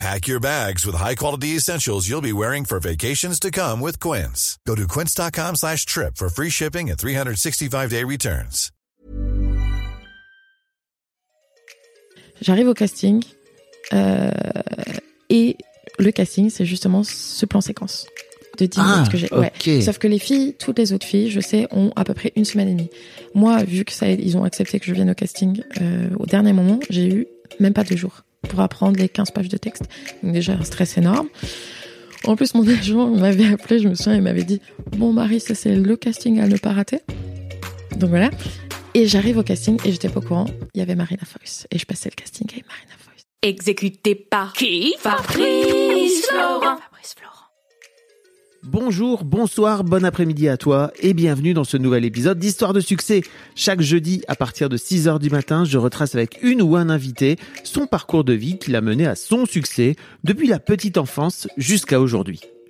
Pack your bags with high-quality essentials you'll be wearing for vacations to come with Quince. Go to quince.com slash trip for free shipping and 365-day returns. J'arrive au casting euh, et le casting, c'est justement ce plan séquence de 10 Ah, minutes que j'ai. Ouais. ok. Sauf que les filles, toutes les autres filles, je sais, ont à peu près une semaine et demie. Moi, vu que ça, ils ont accepté que je vienne au casting euh, au dernier moment, j'ai eu même pas deux jours pour apprendre les 15 pages de texte. Donc déjà, un stress énorme. En plus, mon agent m'avait appelé, je me souviens, il m'avait dit Bon, Marie, ça c'est le casting à ne pas rater. Donc voilà. Et j'arrive au casting et j'étais pas au courant. Il y avait Marina Foïs. Et je passais le casting avec Marina Foïs. Exécuté par qui? Fabrice Florent. Bonjour, bonsoir, bon après-midi à toi et bienvenue dans ce nouvel épisode d'Histoire de succès. Chaque jeudi à partir de 6h du matin, je retrace avec une ou un invité son parcours de vie qui l'a mené à son succès depuis la petite enfance jusqu'à aujourd'hui.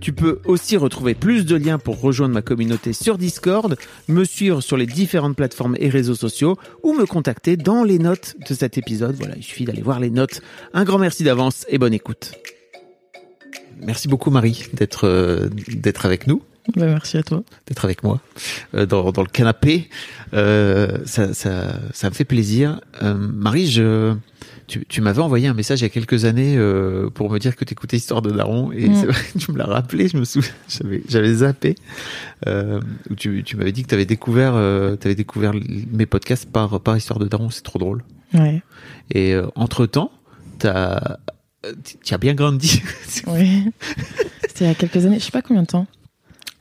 Tu peux aussi retrouver plus de liens pour rejoindre ma communauté sur Discord, me suivre sur les différentes plateformes et réseaux sociaux ou me contacter dans les notes de cet épisode. Voilà, il suffit d'aller voir les notes. Un grand merci d'avance et bonne écoute. Merci beaucoup Marie d'être euh, d'être avec nous, Bah, merci à toi. d'être avec moi euh, dans, dans le canapé. Euh, ça, ça, ça me fait plaisir. Marie, je, tu, tu m'avais envoyé un message il y a quelques années euh, pour me dire que tu écoutais Histoire de Daron et Mm. c'est vrai que tu me l'as rappelé. Je me souviens, j'avais, j'avais zappé. Euh, tu, tu m'avais dit que tu avais découvert, euh, découvert mes podcasts par par Histoire de Daron. C'est trop drôle. Ouais. Et entre temps, t'as, tu as bien grandi. Oui. C'était il y a quelques années. Je sais pas combien de temps.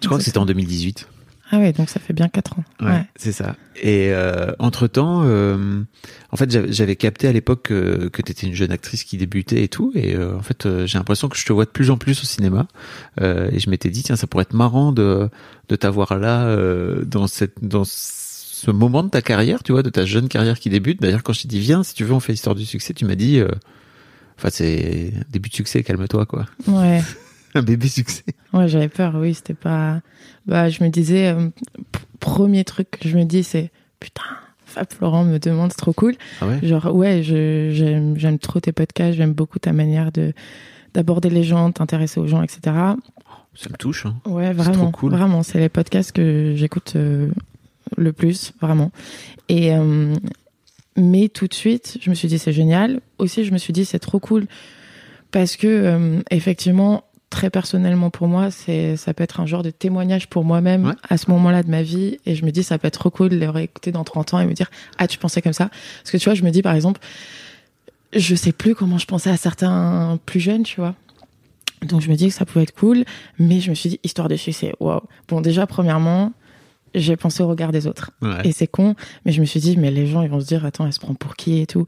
Je crois que c'était en 2018. Ah ouais, donc ça fait bien 4 ans. Ouais, c'est ça. Et euh, entre temps, en fait, j'avais- capté à l'époque que, que tu étais une jeune actrice qui débutait et tout. Et euh, en fait, euh, j'ai l'impression que je te vois de plus en plus au cinéma. Euh, et je m'étais dit, tiens, ça pourrait être marrant de, de t'avoir là euh, dans cette dans ce moment de ta carrière, tu vois, de ta jeune carrière qui débute. D'ailleurs, quand je t'ai dit, viens, si tu veux, on fait histoire du succès, tu m'as dit, euh, enfin, c'est début de succès, calme-toi, quoi. Ouais. Un bébé succès. Ouais, j'avais peur, oui, c'était pas. Bah, je me disais, euh, premier truc que je me dis, c'est putain, Fab Florent me demande, c'est trop cool. Ah ouais? Genre, ouais, j'aime trop tes podcasts, j'aime beaucoup ta manière de d'aborder les gens, t'intéresser aux gens, etc. Ça me touche. Hein. Ouais, C'est trop vraiment, cool. vraiment, c'est les podcasts que j'écoute euh, le plus, vraiment. Et euh, mais tout de suite, je me suis dit c'est génial. Aussi, je me suis dit c'est trop cool parce que euh, effectivement, très personnellement pour moi, c'est ça peut être un genre de témoignage pour moi-même Ouais. à ce moment-là de ma vie. Et je me dis ça peut être trop cool de les réécouter dans 30 ans et me dire ah tu pensais comme ça. Parce que tu vois, je me dis par exemple, je sais plus comment je pensais à certains plus jeunes, tu vois. Donc je me dis que ça pouvait être cool, mais je me suis dit histoire de succès. Waouh. Bon déjà premièrement, j'ai pensé au regard des autres. Ouais. Et c'est con, mais je me suis dit mais les gens ils vont se dire attends elle se prend pour qui et tout?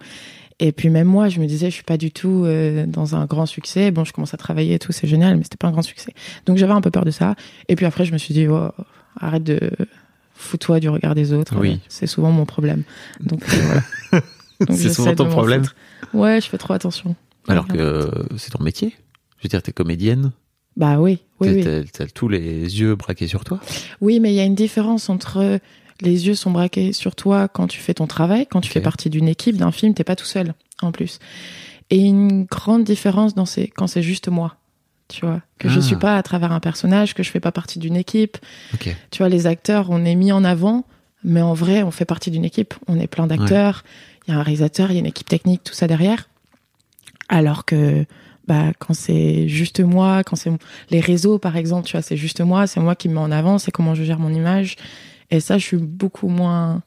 Et puis même moi je me disais je suis pas du tout euh, dans un grand succès. Bon je commence à travailler et tout c'est génial, mais c'était pas un grand succès. Donc j'avais un peu peur de ça. Et puis après je me suis dit oh, arrête de fous-toi du regard des autres. Oui. C'est souvent mon problème. Donc euh, voilà. C'est souvent ton problème? foutre. Ouais je fais trop attention. Alors que c'est ton métier. Je veux dire, t'es comédienne. Bah oui oui T'as- oui. Tous les yeux braqués sur toi. Oui, mais il y a une différence entre les yeux sont braqués sur toi quand tu fais ton travail, quand tu fais partie d'une équipe, d'un film, t'es pas tout seul en plus. Et une grande différence dans ces, quand c'est juste moi, tu vois, que je Ah. suis pas à travers un personnage, que je fais pas partie d'une équipe. Tu vois, les acteurs, on est mis en avant, mais en vrai, on fait partie d'une équipe. On est plein d'acteurs, il y a un réalisateur, il y a une équipe technique, tout ça derrière. Alors que bah, quand c'est juste moi, quand c'est les réseaux, par exemple, tu vois, c'est juste moi, c'est moi qui me mets en avant, c'est comment je gère mon image. Et ça, je suis beaucoup moins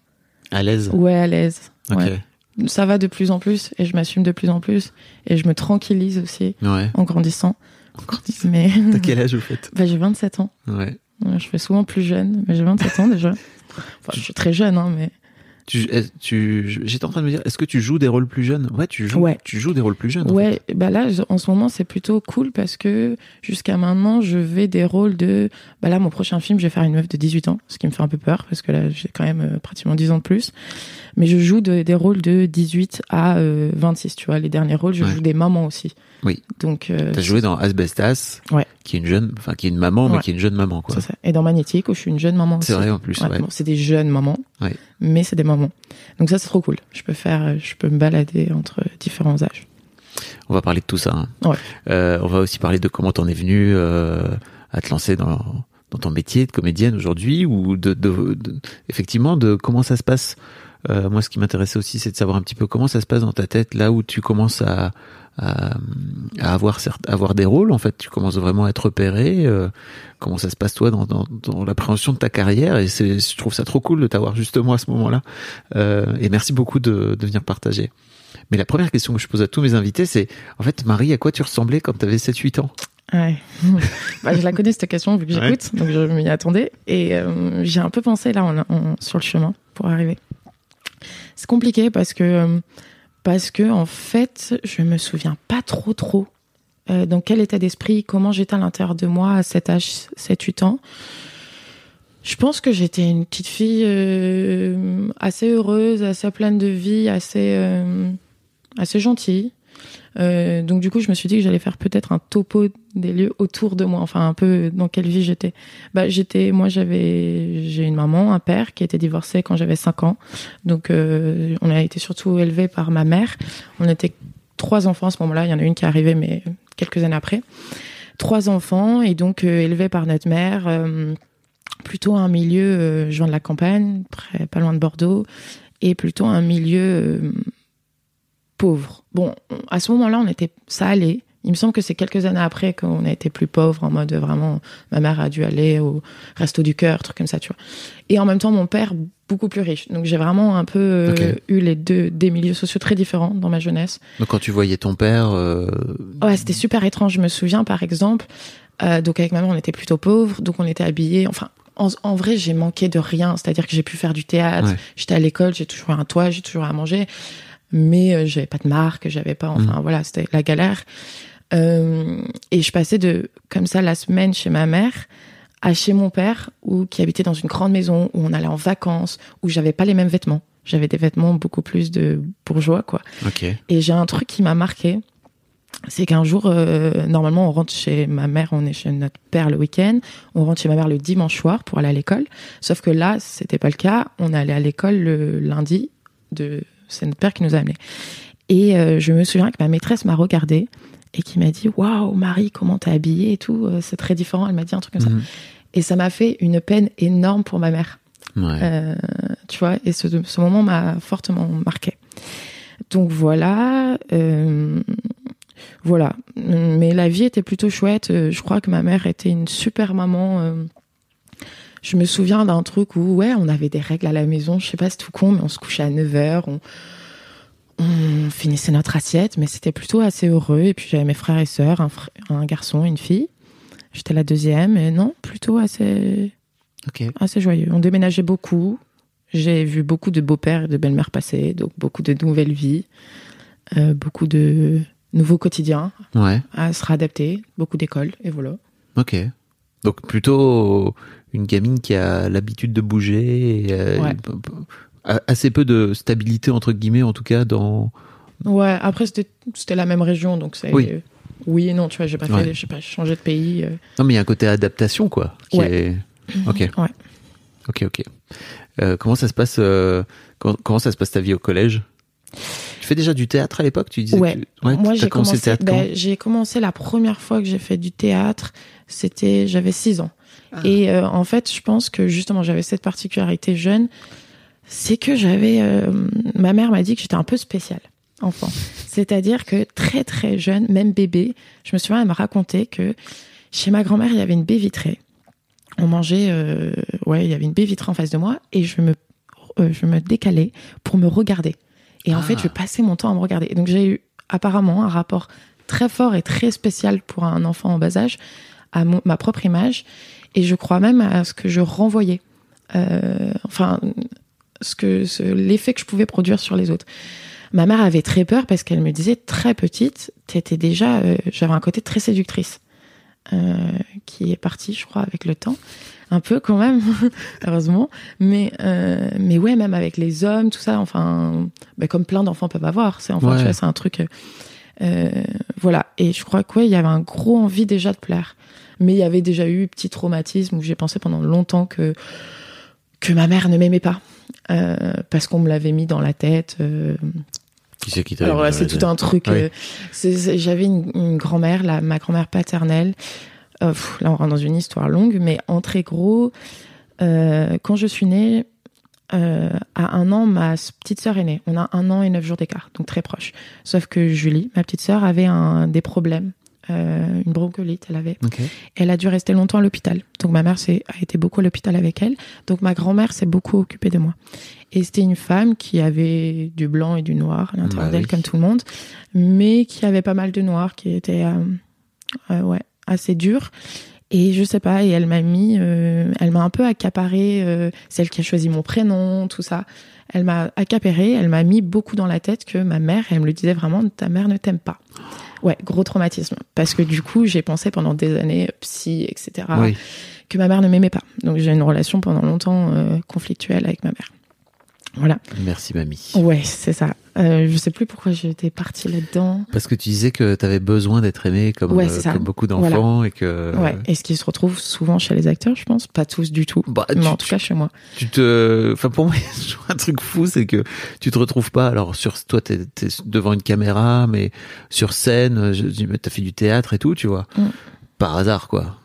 À l'aise. ouais à l'aise. Ok. Ouais. ça va de plus en plus et je m'assume de plus en plus et je me tranquillise aussi Ouais. en grandissant. Dix ans. Mais T'as quel âge au fait? Bah, j'ai 27 ans. Ouais, Je fais souvent plus jeune, mais j'ai 27 ans déjà. Enfin, je suis très jeune, hein, mais Tu, tu, j'étais en train de me dire, est-ce que tu joues des rôles plus jeunes? Ouais, tu joues. Ouais. Tu joues des rôles plus jeunes. en ouais. Bah là, en ce moment, c'est plutôt cool parce que jusqu'à maintenant, je vais des rôles de. Bah là, mon prochain film, je vais faire une meuf de 18 ans, ce qui me fait un peu peur parce que là, j'ai quand même euh, pratiquement 10 ans de plus. Mais je joue de- des rôles de 18 à euh, 26. Tu vois, les derniers rôles, je Ouais. joue des mamans aussi. Oui. Donc. euh, T'as joué dans Asbestas, Ouais. Qui est une jeune, enfin qui est une maman, mais qui est une jeune maman, quoi. ça. Et dans Magnétique, où je suis une jeune maman. C'est vrai en plus. Ouais, Ouais. bon, c'est des jeunes mamans, mais c'est des mamans. Donc ça, c'est trop cool. Je peux faire, je peux me balader entre différents âges. On va parler de tout ça. hein. Euh, on va aussi parler de comment t'en es venu euh, à te lancer dans, dans ton métier de comédienne aujourd'hui, ou de, de, de- effectivement de comment ça se passe. Euh, moi, ce qui m'intéressait aussi, c'est de savoir un petit peu comment ça se passe dans ta tête, là où tu commences à, à, à avoir certes, à avoir des rôles. En fait, tu commences vraiment à être repéré. euh, comment ça se passe toi dans, dans, dans l'appréhension de ta carrière? Et c'est, je trouve ça trop cool de t'avoir justement à ce moment-là. Euh, et merci beaucoup de, de venir partager. Mais la première question que je pose à tous mes invités, c'est en fait, Marie, à quoi tu ressemblais quand tu avais 7-8 ans? Ouais. bah, je la connais cette question vu que Ouais. j'écoute, donc je m'y attendais. Et euh, j'ai un peu pensé là en- en- sur le chemin pour arriver. C'est compliqué parce que euh, parce que en fait, je me souviens pas trop trop euh, dans quel état d'esprit, comment j'étais à l'intérieur de moi à cet âge, 7-8 ans. Je pense que j'étais une petite fille euh, assez heureuse, assez pleine de vie, assez euh, assez gentille. Euh, donc du coup, je me suis dit que j'allais faire peut-être un topo des lieux autour de moi, enfin un peu dans quelle vie j'étais. Bah j'étais, moi j'avais, j'ai une maman, un père qui était divorcé quand j'avais 5 ans. Donc euh, on a été surtout élevés par ma mère. On était trois enfants à ce moment-là. Il y en a une qui est arrivée, mais quelques années après. Trois enfants et donc euh, élevés par notre mère. euh, plutôt un milieu, euh, je viens de la campagne, près, pas loin de Bordeaux, et plutôt un milieu euh, pauvre. Bon, on- à ce moment-là, on était, ça allait. Il me semble que c'est quelques années après qu'on a été plus pauvre, en mode vraiment, ma mère a dû aller au resto du cœur, truc comme ça, tu vois. Et en même temps, mon père, beaucoup plus riche. Donc j'ai vraiment un peu euh, eu les deux, des milieux sociaux très différents dans ma jeunesse. Donc quand tu voyais ton père, euh, Ouais, c'était super étrange. Je me souviens, par exemple, euh, donc avec ma mère, on était plutôt pauvres, donc on était habillés. Enfin, en, en vrai, j'ai manqué de rien. C'est-à-dire que j'ai pu faire du théâtre. Ouais. J'étais à l'école, j'ai toujours un toit, j'ai toujours à manger, mais euh, j'avais pas de marque, j'avais pas. Enfin, voilà, c'était la galère. Euh, et je passais de comme ça la semaine chez ma mère à chez mon père, où qui habitait dans une grande maison où on allait en vacances, où j'avais pas les mêmes vêtements. J'avais des vêtements beaucoup plus de bourgeois, quoi. ok, Et j'ai un truc qui m'a marqué. C'est qu'un jour, euh, normalement, on rentre chez ma mère, on est chez notre père le week-end. On rentre chez ma mère le dimanche soir pour aller à l'école. Sauf que là, c'était pas le cas. On allait à l'école le lundi. De, c'est notre père qui nous a amenés. Et euh, je me souviens que ma maîtresse m'a regardé et qui m'a dit Waouh, Marie, comment t'es habillée et tout. euh, C'est très différent. Elle m'a dit un truc comme ça. Mhm. Et ça m'a fait une peine énorme pour ma mère. ouais. Euh, tu vois, et ce, ce moment m'a fortement marqué. Donc voilà, euh, voilà. Mais la vie était plutôt chouette. Je crois que ma mère était une super maman. Je me souviens d'un truc où, ouais, on avait des règles à la maison. Je sais pas, c'est tout con, mais on se couchait à 9h. On, on finissait notre assiette, mais c'était plutôt assez heureux. Et puis j'avais mes frères et sœurs, un, fr- un garçon, une fille. J'étais la deuxième, et non, plutôt assez, ok. assez joyeux. On déménageait beaucoup. J'ai vu beaucoup de beaux-pères et de belles-mères passer, donc beaucoup de nouvelles vies, euh, beaucoup de nouveaux quotidiens Ouais, à se réadapter, beaucoup d'écoles, et voilà. ok. Donc plutôt une gamine qui a l'habitude de bouger, et, euh, Ouais. assez peu de stabilité entre guillemets en tout cas dans. Ouais, après, c'était c'était la même région, donc c'est. Oui. euh, oui et non, tu vois, j'ai pas fait, Ouais. j'ai pas changé de pays. euh. Non mais il y a un côté adaptation quoi. Qui Ouais. est... Ok. Ouais. Ok ok. Euh, comment ça se passe comment, comment ça se passe ta vie au collège? Tu fais déjà du théâtre à l'époque Tu disais. Ouais. que- ouais Moi, j'ai commencé, le théâtre ben, quand j'ai commencé la première fois que j'ai fait du théâtre, c'était j'avais 6 ans. Et euh, en fait, je pense que justement, j'avais cette particularité jeune, c'est que j'avais euh, ma mère m'a dit que j'étais un peu spéciale enfant. C'est-à-dire que très très jeune, même bébé, je me souviens elle m'a raconté que chez ma grand-mère, il y avait une baie vitrée. On mangeait euh, ouais, il y avait une baie vitrée en face de moi et je me euh, je me décalais pour me regarder. Et en Ah. fait, je passais mon temps à me regarder. Et donc, j'ai eu apparemment un rapport très fort et très spécial pour un enfant en bas âge à mon- ma propre image. Et je crois même à ce que je renvoyais. Euh, enfin, ce que, l'effet que je pouvais produire sur les autres. Ma mère avait très peur parce qu'elle me disait très petite, t'étais déjà, euh, j'avais un côté très séductrice, euh, qui est parti, je crois, avec le temps, un peu quand même, heureusement. Mais, euh, mais ouais, même avec les hommes, tout ça, enfin, bah, comme plein d'enfants peuvent avoir, c'est enfin, Ouais. tu vois, c'est un truc, euh, euh, voilà. Et je crois que ouais, il y avait un gros envie déjà de plaire, mais il y avait déjà eu petit traumatisme où j'ai pensé pendant longtemps que que ma mère ne m'aimait pas. Euh, parce qu'on me l'avait mis dans la tête. Qui c'est qui t'a alors là, c'est tout un truc. Oui. c'est- J'avais une, une grand-mère, la- ma grand-mère paternelle. Euh, pff, là, on rentre dans une histoire longue, mais en très gros, euh, quand je suis née, euh, à un an, ma petite sœur est née. On a un an et neuf jours d'écart, donc très proche. Sauf que Julie, ma petite sœur, avait un, des problèmes, une bronchiolite, elle avait. Ok. Elle a dû rester longtemps à l'hôpital. Donc ma mère a été beaucoup à l'hôpital avec elle. Donc ma grand-mère s'est beaucoup occupée de moi. Et c'était une femme qui avait du blanc et du noir à l'intérieur Bah d'elle oui. comme tout le monde, mais qui avait pas mal de noir, qui était euh, ouais assez dur. Et je sais pas, et elle m'a mis, euh, elle m'a un peu accaparé, euh, celle qui a choisi mon prénom, tout ça. Elle m'a accaparé, elle m'a mis beaucoup dans la tête que ma mère, elle me le disait vraiment, ta mère ne t'aime pas. Ouais, gros traumatisme. Parce que du coup, j'ai pensé pendant des années, psy, etc., Oui. que ma mère ne m'aimait pas. Donc j'ai une relation pendant longtemps euh, conflictuelle avec ma mère. Voilà. Merci mamie. Ouais, c'est ça. Euh, je sais plus pourquoi j'étais partie là-dedans. Parce que tu disais que tu avais besoin d'être aimé comme, Ouais, euh, comme beaucoup d'enfants et que Ouais. Et ce qui se retrouve souvent chez les acteurs, je pense. Pas tous du tout. Bah, mais tu- en tout cas chez moi. tu te enfin pour moi un truc fou c'est que tu te retrouves pas alors sur toi t'es es devant une caméra mais sur scène je dis mais t'as fait du théâtre et tout tu vois Mm. par hasard quoi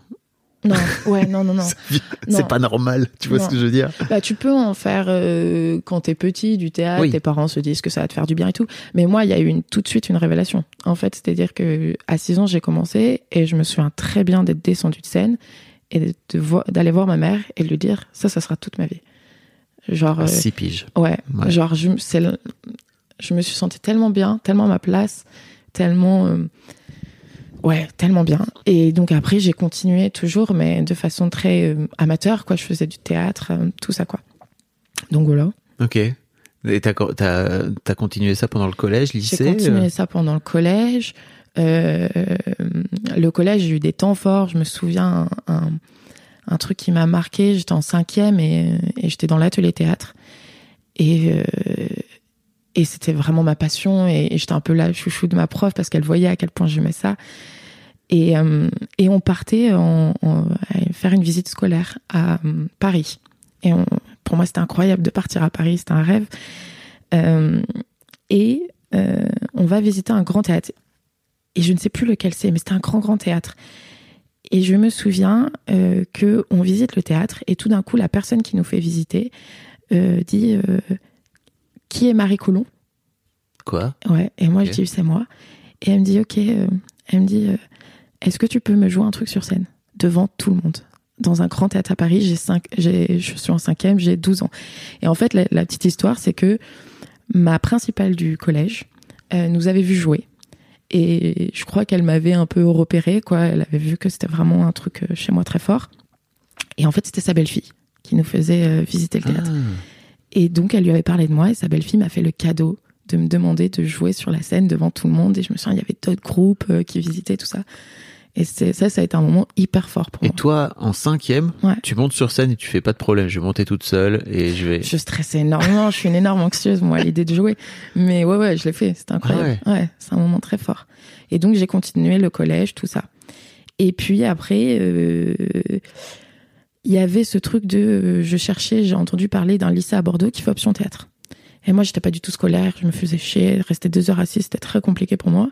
Non, ouais, non, non, non. c'est pas normal tu vois Non. ce que je veux dire Bah, tu peux en faire euh, quand t'es petit, du théâtre, Oui. tes parents se disent que ça va te faire du bien et tout. Mais moi, il y a eu une, tout de suite une révélation. En fait, c'est-à-dire que à 6 ans, j'ai commencé et je me souviens très bien d'être descendue de scène et d'aller voir ma mère et de lui dire ça, ça sera toute ma vie. Genre, euh, six piges ouais, Ouais. genre, je me suis sentie tellement bien, tellement à ma place, tellement. euh, Ouais, tellement bien. Et donc après, j'ai continué toujours, mais de façon très euh, amateur, quoi. Je faisais du théâtre, euh, tout ça, quoi. Donc voilà. ok et t'as t'as t'as continué ça pendant le collège J'ai lycée continué euh ça pendant le collège. Euh, le collège, j'ai eu des temps forts. Je me souviens un, un, un truc qui m'a marqué. J'étais en cinquième et, et j'étais dans l'atelier théâtre. Et, et c'était vraiment ma passion. Et j'étais un peu la chouchou de ma prof parce qu'elle voyait à quel point j'aimais ça. Et, euh, et on partait en, en- à faire une visite scolaire à euh, Paris. Et on, pour moi, c'était incroyable de partir à Paris. C'était un rêve. Euh, et euh, on va visiter un grand théâtre. Et je ne sais plus lequel c'est, mais c'était un grand, grand théâtre. Et je me souviens euh, que on visite le théâtre et tout d'un coup, la personne qui nous fait visiter euh, dit euh, Qui est Marie Coulon? Quoi? Ouais. Et moi, je dis C'est moi. Et elle me dit Ok. euh, elle me dit euh, Est-ce que tu peux me jouer un truc sur scène devant tout le monde? Dans un grand théâtre à Paris, j'ai cinq, j'ai, je suis en cinquième, j'ai 12 ans. Et en fait, la, la petite histoire, c'est que ma principale du collège euh, nous avait vu jouer. Et je crois qu'elle m'avait un peu repéré, quoi. Elle avait vu que c'était vraiment un truc euh, chez moi très fort. Et en fait, c'était sa belle-fille qui nous faisait euh, visiter le théâtre. Ah. Et donc, elle lui avait parlé de moi et sa belle-fille m'a fait le cadeau de me demander de jouer sur la scène devant tout le monde. Et je me souviens, il y avait d'autres groupes euh, qui visitaient tout ça. Et ça, ça a été un moment hyper fort pour et moi. toi en cinquième Ouais. tu montes sur scène et tu fais pas de problème je vais monter toute seule et je vais Je stressais énormément. je suis une énorme anxieuse, moi, à l'idée de jouer. Mais ouais, ouais, je l'ai fait. C'était incroyable. ouais, c'est un moment très fort. Et donc, j'ai continué le collège, tout ça. Et puis après, euh, il y avait ce truc de, euh, je cherchais, j'ai entendu parler d'un lycée à Bordeaux qui fait option théâtre. Et moi, j'étais pas du tout scolaire, je me faisais chier, rester deux heures assis, c'était très compliqué pour moi.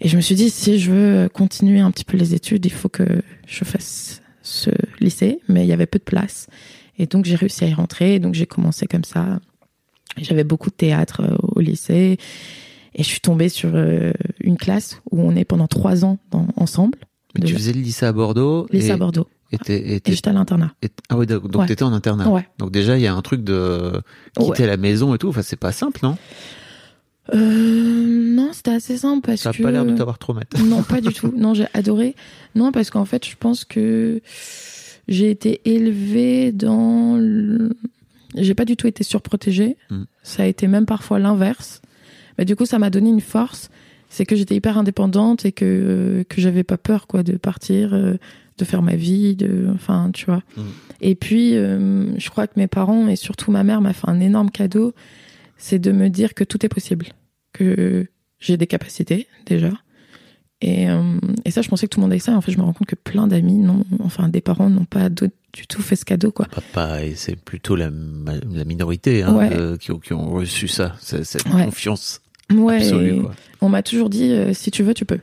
Et je me suis dit, si je veux continuer un petit peu les études, il faut que je fasse ce lycée, mais il y avait peu de place. Et donc, j'ai réussi à y rentrer, donc j'ai commencé comme ça. J'avais beaucoup de théâtre euh, au lycée, et je suis tombée sur euh, une classe où on est pendant trois ans dans- ensemble. Mais tu faisais le lycée à Bordeaux Lycée et, à Bordeaux. Et j'étais à l'internat. ah ouais donc Ouais. t'étais en internat Ouais. donc déjà il y a un truc de quitter Ouais. la maison et tout enfin c'est pas simple non? Euh, non, c'était assez simple parce Ça que. pas l'air de t'avoir trop maté. Non, pas du tout. Non, j'ai adoré. Non, parce qu'en fait, je pense que j'ai été élevée dans. le- J'ai pas du tout été surprotégée. Mm. Ça a été même parfois l'inverse. Mais du coup, ça m'a donné une force. C'est que j'étais hyper indépendante et que, que j'avais pas peur, quoi, de partir, euh, de faire ma vie, de. Enfin, tu vois. Mm. Et puis, euh, je crois que mes parents et surtout ma mère m'a fait un énorme cadeau. C'est de me dire que tout est possible. Que j'ai des capacités, déjà. Et, euh, et ça, je pensais que tout le monde avait ça. Et en fait, je me rends compte que plein d'amis, non, enfin, des parents n'ont pas du tout fait ce cadeau, quoi. Papa, et c'est plutôt la, la minorité hein, Ouais. euh, qui, ont, qui ont reçu ça, cette, Ouais. confiance Ouais. absolue. Quoi. on m'a toujours dit, euh, si tu veux, tu peux.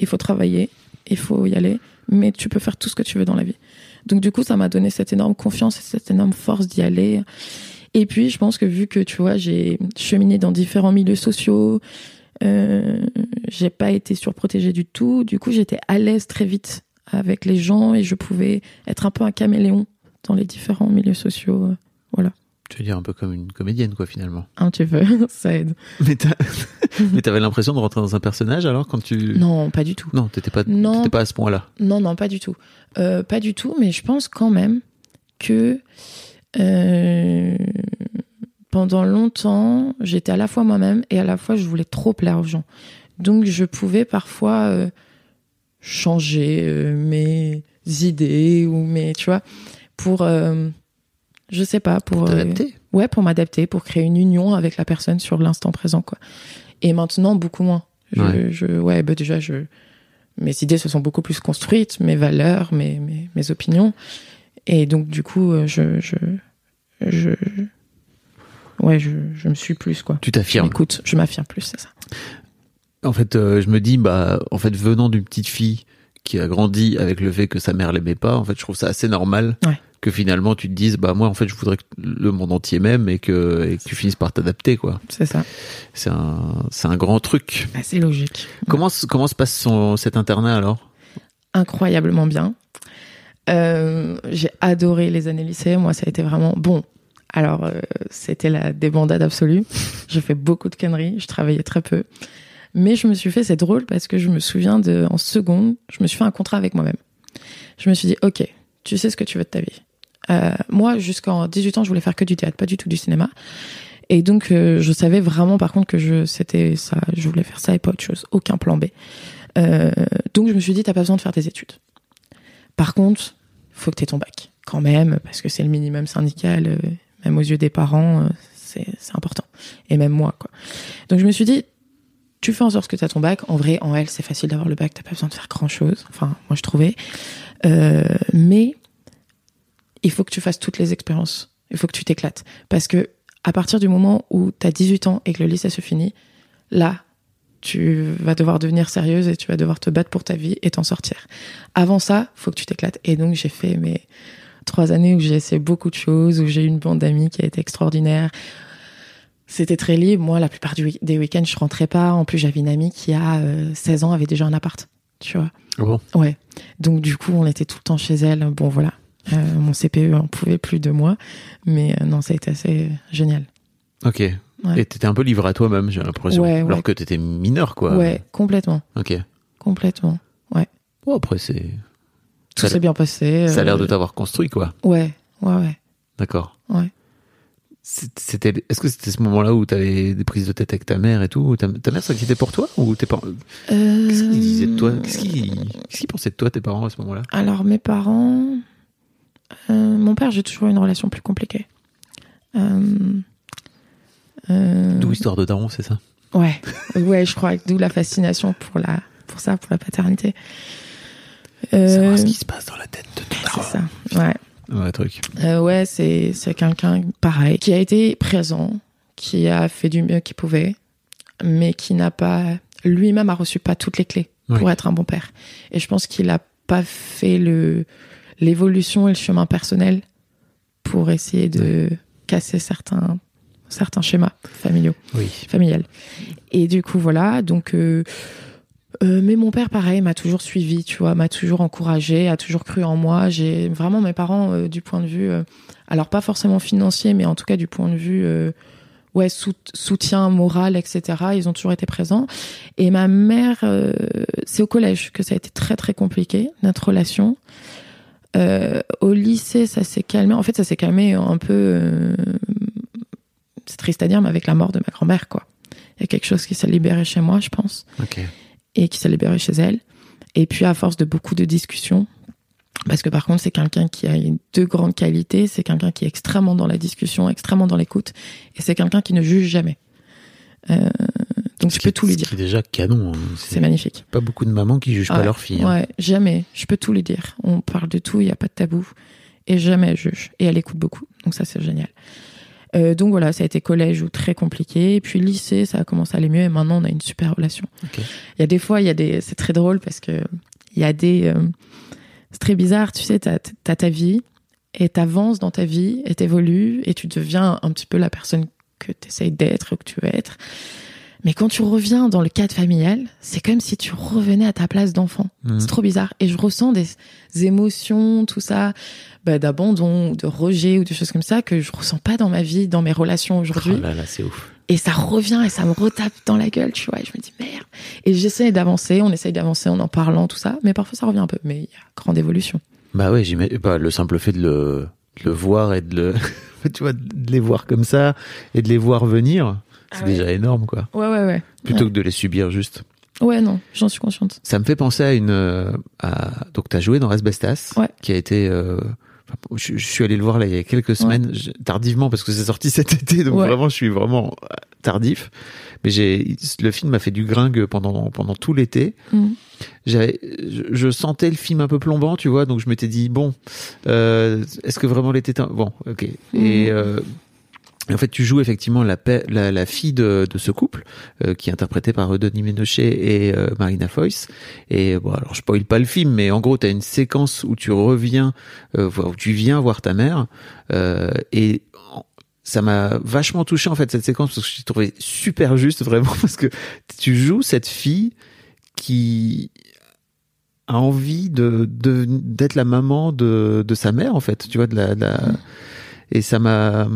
Il faut travailler, il faut y aller, mais tu peux faire tout ce que tu veux dans la vie. Donc, du coup, ça m'a donné cette énorme confiance et cette énorme force d'y aller. Et puis, je pense que vu que, tu vois, j'ai cheminé dans différents milieux sociaux, euh, j'ai pas été surprotégée du tout. Du coup, j'étais à l'aise très vite avec les gens et je pouvais être un peu un caméléon dans les différents milieux sociaux. euh, Tu veux dire un peu comme une comédienne, quoi, finalement. Un petit peu, ça aide. Mais t'avais l'impression de rentrer dans un personnage alors quand tu. Non, pas du tout. Non, t'étais pas, Non. t'étais pas à ce point-là. Non, non, pas du tout. Euh, pas du tout, mais je pense quand même que euh, pendant longtemps, j'étais à la fois moi-même et à la fois je voulais trop plaire aux gens. Donc je pouvais parfois euh, changer mes idées ou mes, tu vois, pour, je sais pas, pour... euh, T'adapter. Ouais, pour m'adapter, pour créer une union avec la personne sur l'instant présent, quoi. Et maintenant, beaucoup moins. Je, Ouais. je, ouais, bah déjà, je, mes idées se sont beaucoup plus construites, mes valeurs, mes, mes, mes opinions. Et donc, du coup, euh, je, je, je, ouais, je, je me suis plus, quoi. Tu t'affirmes. Écoute, je m'affirme plus, c'est ça. En fait, euh, je me dis, bah, en fait, venant d'une petite fille qui a grandi avec le fait que sa mère l'aimait pas, en fait, je trouve ça assez normal Ouais. Que finalement tu te dises, bah, moi, en fait, je voudrais que le monde entier m'aime et que, et que tu finisses par t'adapter, quoi. C'est ça. C'est un, c'est un grand truc. Bah, c'est logique. Comment, se- comment se passe son, cet internat alors? Incroyablement bien. Euh, j'ai adoré les années lycée. Moi, ça a été vraiment bon. Alors, euh, c'était la débandade absolue. J'ai fait beaucoup de conneries. Je travaillais très peu. Mais je me suis fait, c'est drôle parce que je me souviens de, en seconde, je me suis fait un contrat avec moi-même. Je me suis dit, OK, tu sais ce que tu veux de ta vie. Euh, moi, jusqu'en 18 ans, je voulais faire que du théâtre, pas du tout du cinéma. Et donc, euh, je savais vraiment, par contre, que je, c'était ça, je voulais faire ça et pas autre chose. Aucun plan B. Euh, donc, je me suis dit, t'as pas besoin de faire des études. Par contre, faut que tu aies ton bac, quand même, parce que c'est le minimum syndical, euh, même aux yeux des parents, euh, c'est c'est important. Et même moi, quoi. Donc je me suis dit, tu fais en sorte que tu as ton bac. En vrai, en L, c'est facile d'avoir le bac, t'as pas besoin de faire grand-chose. Enfin, moi, je trouvais. Euh, mais il faut que tu fasses toutes les expériences. Il faut que tu t'éclates. Parce que à partir du moment où tu as 18 ans et que le lycée se finit, là, tu vas devoir devenir sérieuse et tu vas devoir te battre pour ta vie et t'en sortir. Avant ça, faut que tu t'éclates. Et donc, j'ai fait mes trois années où j'ai essayé beaucoup de choses, où j'ai eu une bande d'amis qui a été extraordinaire. C'était très libre. Moi, la plupart du des week-ends, je rentrais pas. En plus, j'avais une amie qui, a euh, 16 ans, avait déjà un appart. Tu vois? Bon? Ouais. Donc, du coup, on était tout le temps chez elle. Bon, voilà. Euh, mon CPE en pouvait plus de moi. Mais euh, non, ça a été assez génial. Ok. Et t'étais un peu livré à toi-même, j'ai l'impression. Ouais, Alors ouais. que t'étais mineur, quoi. Ouais, complètement. Ok. Complètement. Bon, après, c'est. Tout s'est bien passé. Ça a l'air euh, de t'avoir construit, quoi. Ouais, ouais, ouais. D'accord. Ouais. C'était, est-ce que c'était ce moment-là où t'avais des prises de tête avec ta mère et tout ou ta, ta mère s'inquiétait pour toi ou tes parents Qu'est-ce qu'ils disaient de toi Qu'est-ce qu'ils, qu'est-ce qu'ils pensaient de toi, tes parents, à ce moment-là? Alors, mes parents. Euh, mon père, j'ai toujours eu une relation plus compliquée. Euh, euh, D'où histoire de daron, c'est ça? Ouais, ouais, je crois. D'où la fascination pour la, pour ça, pour la paternité. Savoir ce qui se passe dans la tête de ton c'est daron. ça. Ouais. Ouais, truc. Ouais, c'est c'est quelqu'un pareil qui a été présent, qui a fait du mieux qu'il pouvait, mais qui n'a pas lui-même a reçu pas toutes les clés Oui. pour être un bon père. Et je pense qu'il a pas fait le l'évolution et le chemin personnel pour essayer de casser certains certains schémas familiaux Oui. familiale. Et du coup, voilà. Donc, euh, euh, mais mon père, pareil, m'a toujours suivi, tu vois, m'a toujours encouragé, a toujours cru en moi. J'ai vraiment mes parents, euh, du point de vue, alors pas forcément financier, mais en tout cas du point de vue ouais sout- soutien moral, etc. Ils ont toujours été présents. Et ma mère, c'est au collège que ça a été très très compliqué notre relation. Euh, au lycée, ça s'est calmé. En fait, ça s'est calmé un peu. euh, c'est triste à dire, mais avec la mort de ma grand-mère, quoi. Il y a quelque chose qui s'est libéré chez moi, je pense et qui s'est libéré chez elle. Et puis à force de beaucoup de discussions, parce que par contre c'est quelqu'un qui a deux grandes qualités, c'est quelqu'un qui est extrêmement dans la discussion, extrêmement dans l'écoute, et c'est quelqu'un qui ne juge jamais. Euh, donc je peux tout lui Ce dire. qui est déjà canon. hein. C'est magnifique. Pas beaucoup de mamans qui jugent pas leur fille. hein. Ouais, jamais. Je peux tout lui dire. On parle de tout, il n'y a pas de tabou. Et jamais elle juge. Et elle écoute beaucoup. Donc ça, c'est génial. Euh, donc voilà, ça a été collège ou très compliqué. Et puis lycée, ça a commencé à aller mieux. Et maintenant, on a une super relation. Il y a des fois, il y a des, c'est très drôle parce que il y a des, euh, c'est très bizarre. Tu sais, t'as, t'as ta vie et t'avances dans ta vie et t'évolues et tu deviens un petit peu la personne que t'essayes d'être, que tu veux être. Mais quand tu reviens dans le cadre familial, c'est comme si tu revenais à ta place d'enfant. Mhm. C'est trop bizarre. Et je ressens des, émotions, tout ça, bah, d'abandon, de rejet ou des choses comme ça que je ressens pas dans ma vie, dans mes relations aujourd'hui. Oh là là, c'est ouf. Et ça revient et ça me retape dans la gueule, tu vois. Et je me dis merde. Et j'essaie d'avancer, on essaye d'avancer en en parlant, tout ça. Mais parfois ça revient un peu. Mais il y a grande évolution. Bah ouais, j'imagine. Bah, le simple fait de le, de le voir et de le, tu vois, de les voir comme ça et de les voir venir, c'est Ah ouais. déjà énorme, quoi. Ouais, ouais, ouais. Plutôt que de les subir juste. Ouais, non, j'en suis consciente. Ça me fait penser à une. euh, à... Donc, t'as joué dans Asbestas, Ouais. qui a été. euh, enfin, Je, je suis allé le voir là il y a quelques semaines, je- tardivement parce que c'est sorti cet été, donc vraiment je suis vraiment euh, tardif. Mais j'ai le film m'a fait du gringue pendant pendant tout l'été. Mhm. J'avais, je, je sentais le film un peu plombant, tu vois, donc je m'étais dit bon, euh, est-ce que vraiment l'été est bon, ok. Et, Mhm. euh, en fait, tu joues effectivement la, la, la fille de, de ce couple, euh, qui est interprétée par Denis Ménochet et euh, Marina Foïs. Et bon, alors je spoil pas le film, mais en gros, tu as une séquence où tu reviens, euh, où tu viens voir ta mère, euh, et ça m'a vachement touché en fait cette séquence parce que je l'ai trouvé super juste vraiment parce que tu joues cette fille qui a envie de de- d'être la maman de, de sa mère en fait tu vois de la, de la- et ça m'a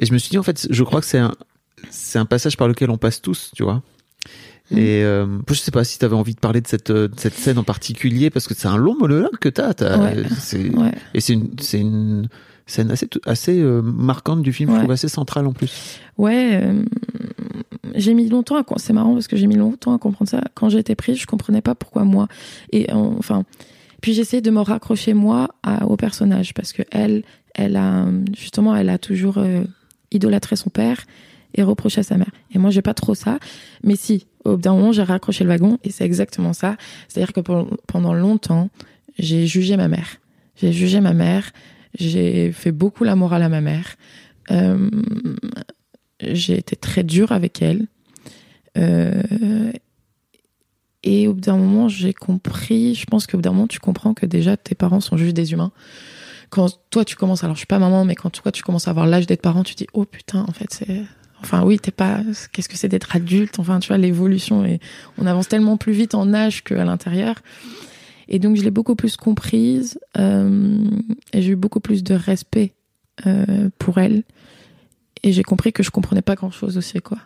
et je me suis dit en fait je crois que c'est un c'est un passage par lequel on passe tous tu vois Mm. et euh, je sais pas si tu avais envie de parler de cette euh, de cette scène en particulier parce que c'est un long monologue que t'as as, Ouais. c'est Ouais. et c'est une c'est une scène assez assez euh, marquante du film je trouve assez centrale en plus Ouais, euh, j'ai mis longtemps à. C'est marrant parce que j'ai mis longtemps à comprendre ça. Quand j'étais prise, je comprenais pas pourquoi moi. Et enfin, puis j'essayais de me raccrocher moi à, au personnage parce que elle, elle a justement, elle a toujours idolâtré son père et reproché à sa mère. Et moi, j'ai pas trop ça. Mais si, au bout d'un moment, j'ai raccroché le wagon et c'est exactement ça. C'est-à-dire que pendant longtemps, j'ai jugé ma mère. J'ai jugé ma mère. J'ai fait beaucoup la morale à ma mère. Euh, j'ai été très dure avec elle. Euh, et au bout d'un moment, j'ai compris, je pense qu'au bout d'un moment, tu comprends que déjà tes parents sont juste des humains. Quand toi tu commences, alors je suis pas maman, mais quand toi tu commences à avoir l'âge d'être parent, tu dis oh putain, en fait c'est, enfin oui, t'es pas, qu'est-ce que c'est d'être adulte, enfin tu vois l'évolution et on avance tellement plus vite en âge qu'à l'intérieur. Et donc je l'ai beaucoup plus comprise euh, et j'ai eu beaucoup plus de respect euh, pour elle. Et j'ai compris que je comprenais pas grand chose aussi quoi.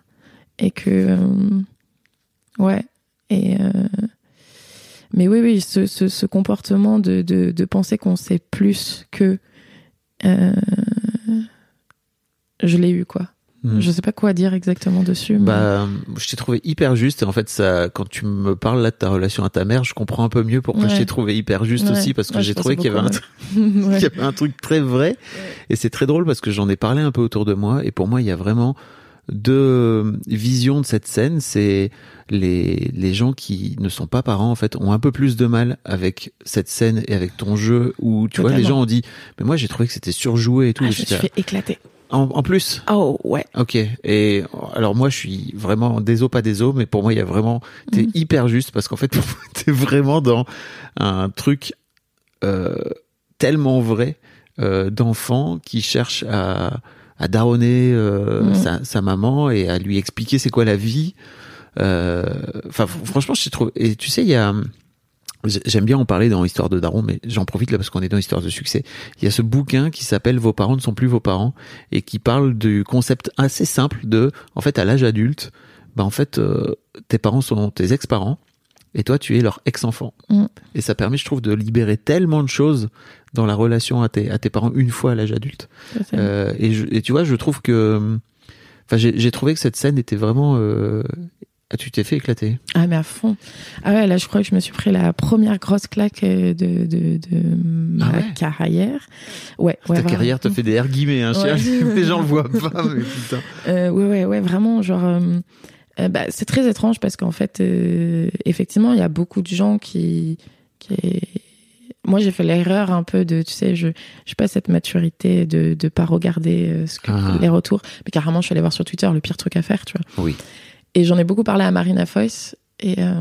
Et que euh, ouais. Et euh, mais oui oui ce, ce, ce comportement de, de, de penser qu'on sait plus que euh, je l'ai eu quoi Mm. je sais pas quoi dire exactement dessus mais- Bah, je t'ai trouvé hyper juste. Et en fait, ça, quand tu me parles là de ta relation à ta mère, je comprends un peu mieux pourquoi Ouais. je t'ai trouvé hyper juste Ouais. aussi, parce que Ouais, j'ai trouvé qu'il avait un, y avait un truc très vrai. Et c'est très drôle parce que j'en ai parlé un peu autour de moi. Et pour moi, il y a vraiment deux visions de cette scène. C'est les, les gens qui ne sont pas parents, en fait, ont un peu plus de mal avec cette scène et avec ton jeu où, tu vois, les gens ont dit, mais moi, j'ai trouvé que c'était surjoué et tout. Ah, je me suis fait éclater en, en plus? oh ouais Ok. Et alors moi, je suis vraiment des os pas des os, mais pour moi, il y a vraiment t'es Mhm. hyper juste parce qu'en fait, pour moi, t'es vraiment dans un truc euh, tellement vrai euh, d'enfant qui cherche à à daronner euh, Mhm. sa, sa maman et à lui expliquer c'est quoi la vie. Euh, Enfin, fr- franchement, je trouve. Et tu sais, il y a J'ai- J'aime bien en parler dans Histoire de Daron, mais j'en profite là parce qu'on est dans Histoire de succès. Il y a ce bouquin qui s'appelle Vos parents ne sont plus vos parents et qui parle du concept assez simple de, en fait, à l'âge adulte, bah en fait, euh, tes parents sont tes ex-parents et toi, tu es leur ex-enfant. Mm. Et ça permet, je trouve, de libérer tellement de choses dans la relation à tes, à tes parents une fois à l'âge adulte. Euh, et, je- et tu vois, je trouve que, enfin, j'ai trouvé que cette scène était vraiment. Euh, ah, tu t'es fait éclater. Ah mais à fond. Ah ouais, là je crois que je me suis pris la première grosse claque euh, de, de, de ma Ah ouais carrière. Ouais, ouais. Ta vraiment. carrière te fait des R guillemets, hein, Ouais. Les gens le voient pas, mais putain. Euh, ouais, ouais, ouais, vraiment, genre, euh, euh, bah, c'est très étrange parce qu'en fait, euh, effectivement, il y a beaucoup de gens qui, qui, moi, j'ai fait l'erreur un peu de, tu sais, je, j'ai pas cette maturité de, de pas regarder euh, ce que, Ah. les retours, mais carrément, je suis allée voir sur Twitter le pire truc à faire, tu vois. Oui. Et j'en ai beaucoup parlé à Marina Foyce, et euh,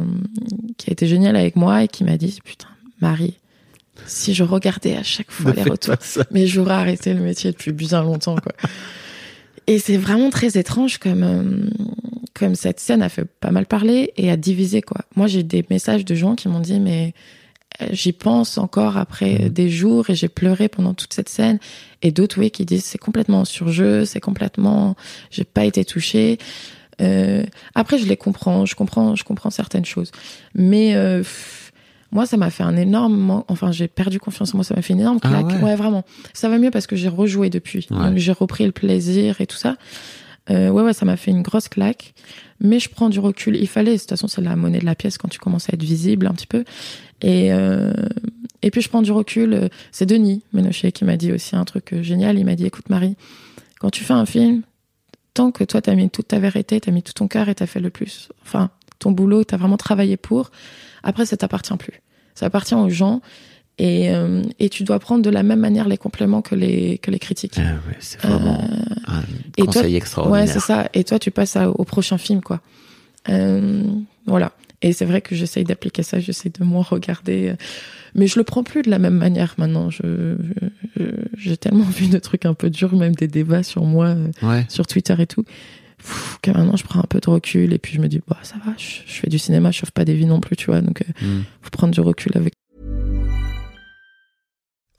qui a été géniale avec moi et qui m'a dit, putain, Marie, si je regardais à chaque fois Ne les retours, mais j'aurais arrêté le métier depuis bien longtemps, quoi. Et c'est vraiment très étrange comme, euh, comme cette scène a fait pas mal parler et a divisé, quoi. Moi, j'ai des messages de gens qui m'ont dit, mais j'y pense encore après euh, des jours et j'ai pleuré pendant toute cette scène. Et d'autres, oui, qui disent, c'est complètement en surjeu, c'est complètement, j'ai pas été touchée. Euh, après, je les comprends, je comprends, je comprends certaines choses. Mais, euh, pff, moi, ça m'a fait un énorme, enfin, j'ai perdu confiance en moi, ça m'a fait une énorme Ah claque. ouais. ouais. vraiment. Ça va mieux parce que j'ai rejoué depuis. Ouais. J'ai repris le plaisir et tout ça. Euh, ouais, ouais, ça m'a fait une grosse claque. Mais je prends du recul. Il fallait, de toute façon, c'est la monnaie de la pièce quand tu commences à être visible un petit peu. Et, euh, et puis, je prends du recul. C'est Denis Ménochet qui m'a dit aussi un truc euh, génial. Il m'a dit, écoute, Marie, quand tu fais un film, tant que toi, t'as mis toute ta vérité, t'as mis tout ton cœur et t'as fait le plus. Enfin, ton boulot, t'as vraiment travaillé pour. Après, ça t'appartient plus. Ça appartient aux gens. Et, euh, et tu dois prendre de la même manière les compléments que les, que les critiques. Ah ouais, c'est vraiment un Euh, et toi- conseil extraordinaire. Ouais, c'est ça. Et toi, tu passes à- au prochain film, quoi. Euh, voilà. Et c'est vrai que j'essaye d'appliquer ça, j'essaie de moins regarder. Mais je le prends plus de la même manière maintenant. Je, j'ai tellement vu de trucs un peu durs, même des débats sur moi, Ouais. sur Twitter et tout, pff, que maintenant je prends un peu de recul et puis je me dis, bah ça va, je, je fais du cinéma, je chauffe pas des vies non plus, tu vois. Donc, euh, Mm. faut prendre du recul avec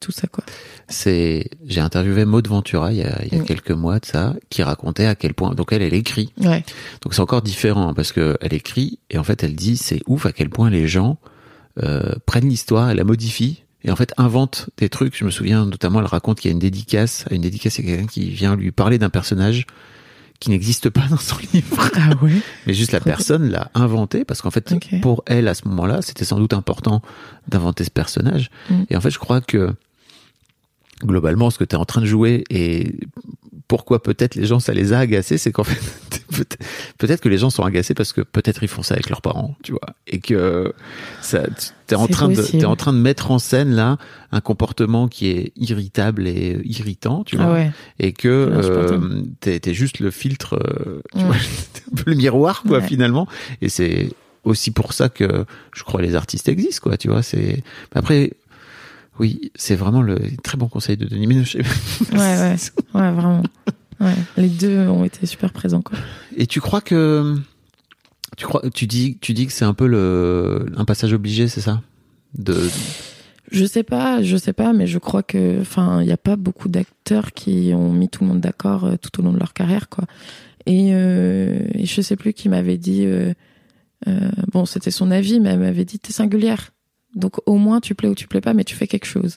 Tout ça, quoi. C'est, j'ai interviewé Maud Ventura il y a, il y a Mm. quelques mois de ça, qui racontait à quel point, donc elle, elle écrit. Ouais. Donc c'est encore différent parce que elle écrit et en fait elle dit c'est ouf à quel point les gens euh, prennent l'histoire et la modifient et en fait inventent des trucs. Je me souviens notamment elle raconte qu'il y a une dédicace, à une dédicace c'est quelqu'un qui vient lui parler d'un personnage qui n'existe pas dans son livre, Ah ouais? mais juste la personne l'a inventé parce qu'en fait pour elle à ce moment-là c'était sans doute important d'inventer ce personnage Mm. et en fait je crois que globalement ce que tu es en train de jouer et pourquoi peut-être les gens ça les a agacés, c'est qu'en fait peut-être que les gens sont agacés parce que peut-être ils font ça avec leurs parents, tu vois, et que ça t'es en train de t'es en train de mettre en scène là un comportement qui est irritable et irritant, tu vois, Ah ouais. et que euh, t'es t'es juste le filtre, euh, tu Mm. vois, le miroir quoi Ouais. finalement, et c'est aussi pour ça que je crois les artistes existent quoi, tu vois, c'est après. Oui, c'est vraiment le très bon conseil de Denis Ménochet. Ouais, ouais. Ouais, vraiment. Ouais. Les deux ont été super présents, quoi. Et tu crois que tu crois tu dis tu dis que c'est un peu le un passage obligé, c'est ça? De Je sais pas, je sais pas, mais je crois que, enfin, il n'y a pas beaucoup d'acteurs qui ont mis tout le monde d'accord euh, tout au long de leur carrière, quoi. Et, euh, et je sais plus qui m'avait dit, euh, euh, bon, c'était son avis, mais elle m'avait dit, t'es singulière. Donc au moins, tu plais ou tu plais pas, mais tu fais quelque chose.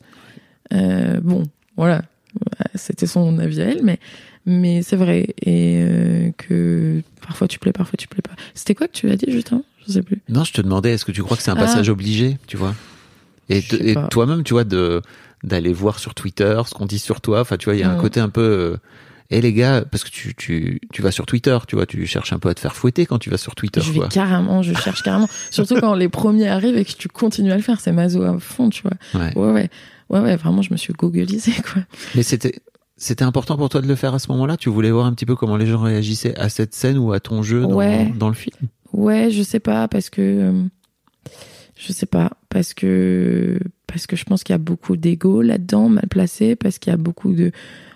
Euh, bon, voilà, Ouais, c'était son avis à elle, mais mais c'est vrai et euh, que parfois tu plais, parfois tu plais pas. C'était quoi que tu as dit justement Je sais plus. Non, je te demandais est-ce que tu crois que c'est un Ah. passage obligé, tu vois? Et, toi-même, tu vois de d'aller voir sur Twitter ce qu'on dit sur toi, enfin tu vois, il y a un Mm. côté un peu euh, Et les gars, parce que tu, tu, tu vas sur Twitter, tu vois, tu cherches un peu à te faire fouetter quand tu vas sur Twitter. Je vais quoi. carrément, je cherche carrément. Surtout quand les premiers arrivent et que tu continues à le faire, c'est maso à fond, tu vois. Ouais. Ouais, ouais. Ouais, ouais, vraiment, je me suis googlisé, quoi. Mais c'était, c'était important pour toi de le faire à ce moment-là? Tu voulais voir un petit peu comment les gens réagissaient à cette scène ou à ton jeu dans, Ouais. dans le film? Ouais, je sais pas, parce que. euh, je sais pas, parce que. Parce que je pense qu'il y a beaucoup d'ego là-dedans, mal placé, parce qu'il y a beaucoup de.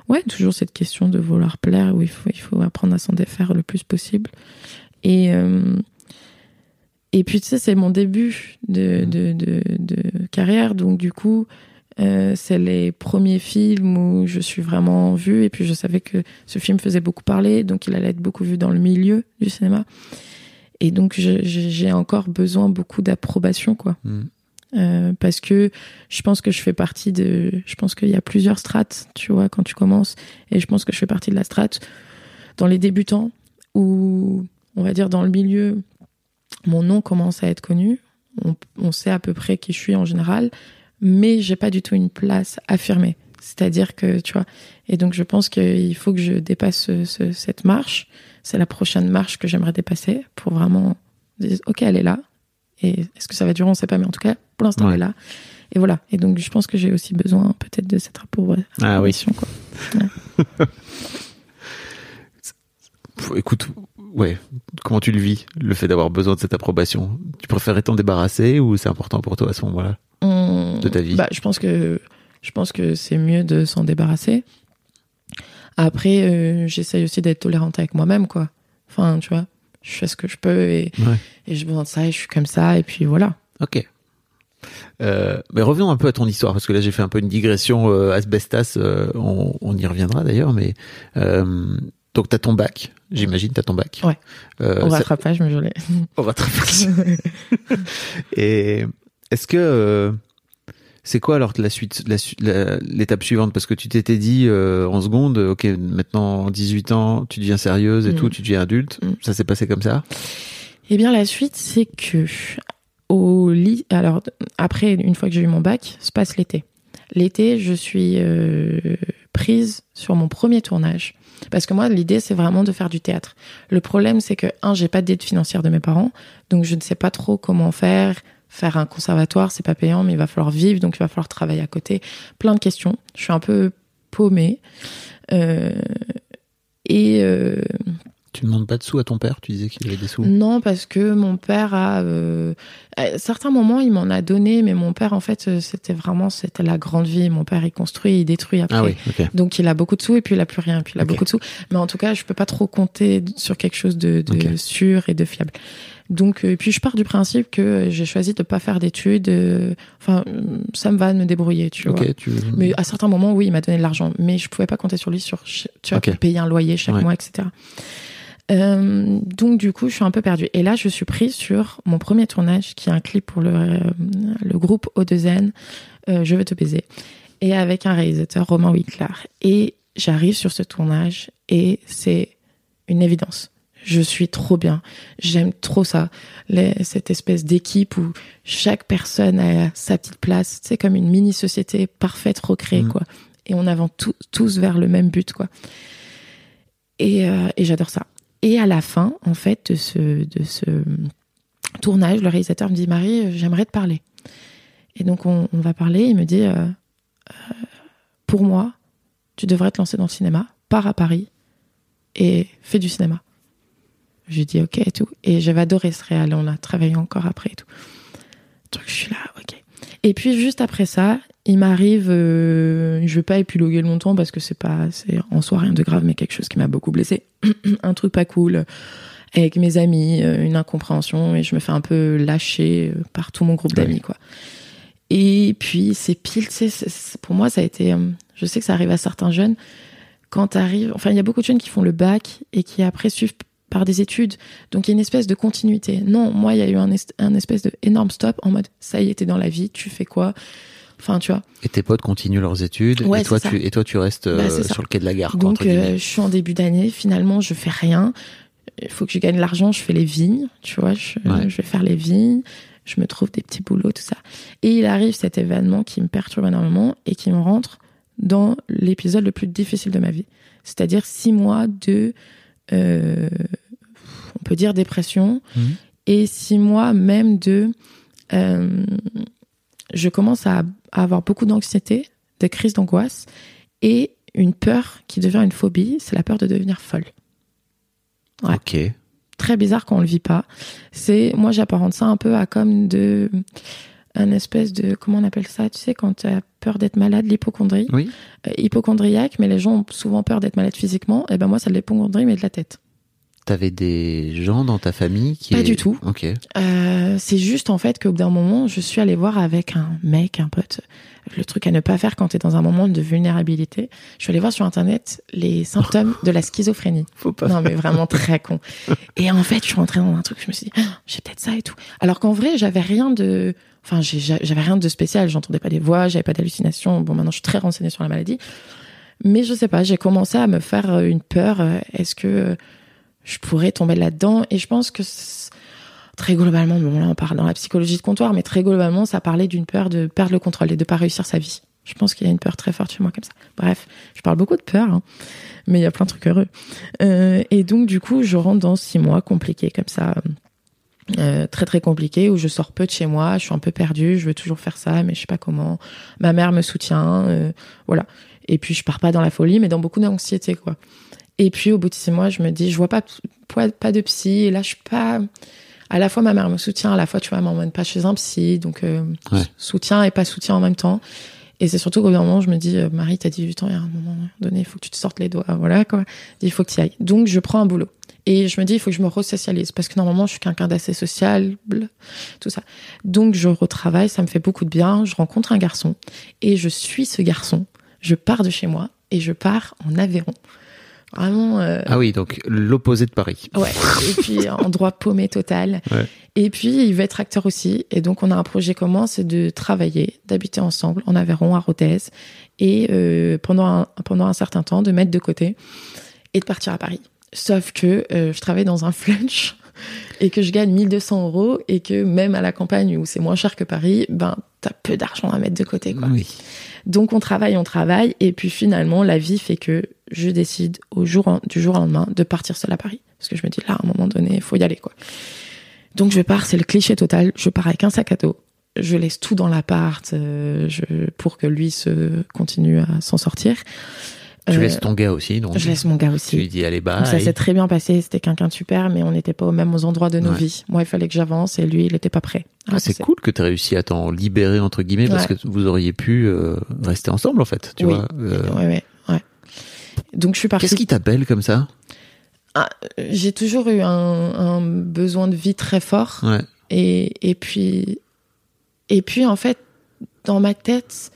Ouais, toujours cette question de vouloir plaire, où il faut, apprendre à s'en défaire le plus possible. Et. euh, et puis, tu sais, c'est mon début de, de, de, carrière, donc du coup, euh, c'est les premiers films où je suis vraiment vue, et puis je savais que ce film faisait beaucoup parler, donc il allait être beaucoup vu dans le milieu du cinéma. Et donc, j'ai encore besoin beaucoup d'approbation, quoi. Mm. Euh, parce que je pense que je fais partie de. Je pense qu'il y a plusieurs strates, tu vois, quand tu commences. Et je pense que je fais partie de la strate dans les débutants, où, on va dire, dans le milieu, mon nom commence à être connu. On, sait à peu près qui je suis en général, mais j'ai pas du tout une place affirmée. C'est-à-dire que, tu vois. Et donc, je pense qu'il faut que je dépasse ce- ce- cette marche. C'est la prochaine marche que j'aimerais dépasser pour vraiment dire, OK, elle est là. Et est-ce que ça va durer On sait pas, mais en tout cas, pour l'instant, Ouais. elle est là. Et voilà. Et donc, je pense que j'ai aussi besoin peut-être de cette appro- Ah oui. quoi. Écoute, ouais, comment tu le vis, le fait d'avoir besoin de cette approbation? Tu préférais t'en débarrasser ou c'est important pour toi à ce moment-là Hum, De ta vie? bah, je pense que je pense que c'est mieux de s'en débarrasser. Après, euh, j'essaye aussi d'être tolérante avec moi-même, quoi. Enfin, tu vois, je fais ce que je peux et, Ouais. et j'ai besoin de ça et je suis comme ça et puis voilà. Ok. Euh, mais revenons un peu à ton histoire, parce que là j'ai fait un peu une digression euh, asbestas, euh, on, on y reviendra d'ailleurs, mais euh, donc t'as ton bac, j'imagine, t'as ton bac. Ouais. Au ça- rattrapage, mais je l'ai. au rattrapage. Et est-ce que c'est quoi alors la suite, l'étape suivante? Parce que tu t'étais dit euh, en seconde, ok, maintenant 18 ans, tu deviens sérieuse et Mm. tout, tu deviens adulte. Mm. Ça s'est passé comme ça? Eh bien, la suite, c'est que au lit, alors après, une fois que j'ai eu mon bac, se passe l'été. L'été, je suis euh, prise sur mon premier tournage. Parce que moi, l'idée, c'est vraiment de faire du théâtre. Le problème, c'est que, un, j'ai pas d'aide financière de mes parents, donc je ne sais pas trop comment faire. Faire un conservatoire, c'est pas payant, mais il va falloir vivre, donc il va falloir travailler à côté. Plein de questions. Je suis un peu paumée. Euh, et euh, Tu demandes pas de sous à ton père? Tu disais qu'il avait des sous. non, parce que mon père a. euh, à certains moments, il m'en a donné, mais mon père, en fait, euh, c'était vraiment c'était la grande vie. Mon père, il construit, il détruit après. Ah oui, ok. Donc, il a beaucoup de sous et puis il a plus rien. Puis il a beaucoup de sous. Mais en tout cas, je peux pas trop compter sur quelque chose de, sûr et de fiable. Donc, euh, puis je pars du principe que j'ai choisi de pas faire d'études. euh, Enfin, euh, ça me va de me débrouiller, tu vois. Tu. Mais à certains moments, oui, il m'a donné de l'argent, mais je pouvais pas compter sur lui sur tu vois payer un loyer chaque Ouais. mois, etc. Euh, donc du coup, je suis un peu perdue. Et là, je suis prise sur mon premier tournage, qui est un clip pour le, euh, le groupe O2N, euh, Je veux te baiser, et avec un réalisateur, Romain Winkler. Et j'arrive sur ce tournage et c'est une évidence. Je suis trop bien. J'aime trop ça. Les- cette espèce d'équipe où chaque personne a sa petite place. C'est comme une mini-société parfaite, recréée, Mhm. quoi. Et on avance tous- tous vers le même but, quoi. Et, euh, et j'adore ça. Et à la fin, en fait, de ce, de ce tournage, le réalisateur me dit Marie, euh, j'aimerais te parler. Et donc, on, on va parler. Il me dit euh, euh, Pour moi, tu devrais te lancer dans le cinéma, pars à Paris et fais du cinéma. J'ai dit ok et tout. Et j'avais adoré ce réal. On a travaillé encore après et tout. Donc je suis là, ok. Et puis juste après ça, il m'arrive, euh, je vais pas épiloguer longtemps parce que c'est pas, c'est en soi rien de grave, mais quelque chose qui m'a beaucoup blessé. un truc pas cool avec mes amis, euh, une incompréhension et je me fais un peu lâcher euh, par tout mon groupe Ouais. d'amis quoi. Et puis c'est pile, pour moi ça a été, euh, je sais que ça arrive à certains jeunes quand t'arrives, enfin il y a beaucoup de jeunes qui font le bac et qui après suivent par des études, donc il y a une espèce de continuité. Non, moi il y a eu un, espèce de énorme stop en mode ça y est t'es dans la vie, tu fais quoi? Enfin tu vois. Et tes potes continuent leurs études Ouais, et toi tu et toi tu restes Bah, euh, sur le quai de la gare. quoi, Donc, guillemets. euh, je suis en début d'année. Finalement, je fais rien. Il faut que je gagne l'argent. Je fais les vignes. Tu vois, je, Ouais. je vais faire les vignes. Je me trouve des petits boulots, tout ça. Et il arrive cet événement qui me perturbe énormément et qui me rentre dans l'épisode le plus difficile de ma vie. c'est-à-dire six mois de, on peut dire dépression, Mhm. et six mois même de, euh, je commence à, à avoir beaucoup d'anxiété, de crises d'angoisse, et une peur qui devient une phobie, c'est la peur de devenir folle. Ouais. Ok. Très bizarre quand on le vit pas. C'est, moi j'apparente ça un peu à comme de, un espèce de, comment on appelle ça, tu sais, quand tu as peur d'être malade, l'hypochondrie. Oui. Euh, hypochondriaque, mais les gens ont souvent peur d'être malades physiquement. Et ben moi, de l'hypochondrie, mais de la tête. T'avais des gens dans ta famille qui. Pas est- du tout. Ok. Euh, c'est juste en fait qu'au bout d'un moment, je suis allée voir avec un mec, un pote, le truc à ne pas faire quand tu es dans un moment de vulnérabilité. Je suis allée voir sur internet les symptômes de la schizophrénie. Faut pas. Non mais vraiment très con. Et en fait, je suis rentrée dans un truc, je me suis dit, Ah, j'ai peut-être ça et tout. Alors qu'en vrai, j'avais rien de, enfin, j'avais rien de spécial. J'entendais pas des voix, j'avais pas d'hallucinations. Bon, maintenant, je suis très renseignée sur la maladie. Mais je sais pas, j'ai commencé à me faire euh, une peur. euh, Est-ce que euh, je pourrais tomber là-dedans? Et je pense que très globalement, bon là on parle dans la psychologie de comptoir, mais très globalement, ça parlait d'une peur de perdre le contrôle et de pas réussir sa vie. Je pense qu'il y a une peur très forte chez moi comme ça. Bref, je parle beaucoup de peur, hein, mais il y a plein de trucs heureux. Et donc du coup, je rentre dans six mois compliqués comme ça. Euh, très très compliqué où je sors peu de chez moi, je suis un peu perdue, je veux toujours faire ça, mais je sais pas comment. Ma mère me soutient, euh, voilà. Et puis je pars pas dans la folie, mais dans beaucoup d'anxiété quoi. Et puis au bout de six mois, je me dis, je vois pas pas, pas de psy, et là je suis pas. À la fois ma mère me soutient, à la fois tu vois, elle m'emmène pas chez un psy, donc euh, Ouais. soutien et pas soutien en même temps. Et c'est surtout qu'au bout d'un moment, je me dis, euh, Marie, t'as 18 ans, il y a un moment donné, il faut que tu te sortes les doigts, voilà quoi. Il faut que tu y ailles. Donc je prends un boulot. Et je me dis, il faut que je me resocialise, parce que normalement, je suis quelqu'un d'assez sociable, tout ça. Donc je retravaille, ça me fait beaucoup de bien, je rencontre un garçon, et je suis ce garçon, je pars de chez moi, et je pars en Aveyron. Vraiment... euh, Ah oui, donc l'opposé de Paris. Ouais, et puis endroit paumé total. Ouais. Et puis il veut être acteur aussi. Et donc on a un projet commun, c'est de travailler, d'habiter ensemble en Aveyron, à Rodez, et euh, pendant, un, pendant un certain temps de mettre de côté et de partir à Paris. Sauf que euh, je travaille dans un flunch et que je gagne 1200 euros et que même à la campagne où c'est moins cher que Paris, ben t'as peu d'argent à mettre de côté quoi. Oui. Donc on travaille, on travaille, et puis finalement la vie fait que je décide au jour en- du jour au lendemain de partir seule à Paris, parce que je me dis là à un moment donné il faut y aller quoi. Donc je pars, c'est le cliché total. Je pars avec un sac à dos, je laisse tout dans l'appart, euh, je, pour que lui se continue à s'en sortir. Tu Euh, laisses ton gars aussi, donc. Je laisse mon gars Tu aussi. lui dis allez bah. Donc ça s'est très bien passé, c'était quelqu'un de super, mais on n'était pas au même aux endroits de nos Ouais. vies. Moi, il fallait que j'avance et lui, il n'était pas prêt. Ah, c'est cool que tu réussi à t'en libérer entre guillemets parce que vous auriez pu euh, rester ensemble en fait, tu Oui. vois. euh. Ouais. Donc je suis partie. Qu'est-ce qui t'appelle comme ça? Ah, j'ai toujours eu un, un besoin de vie très fort. Ouais. Et, et puis, et puis en fait, dans ma tête,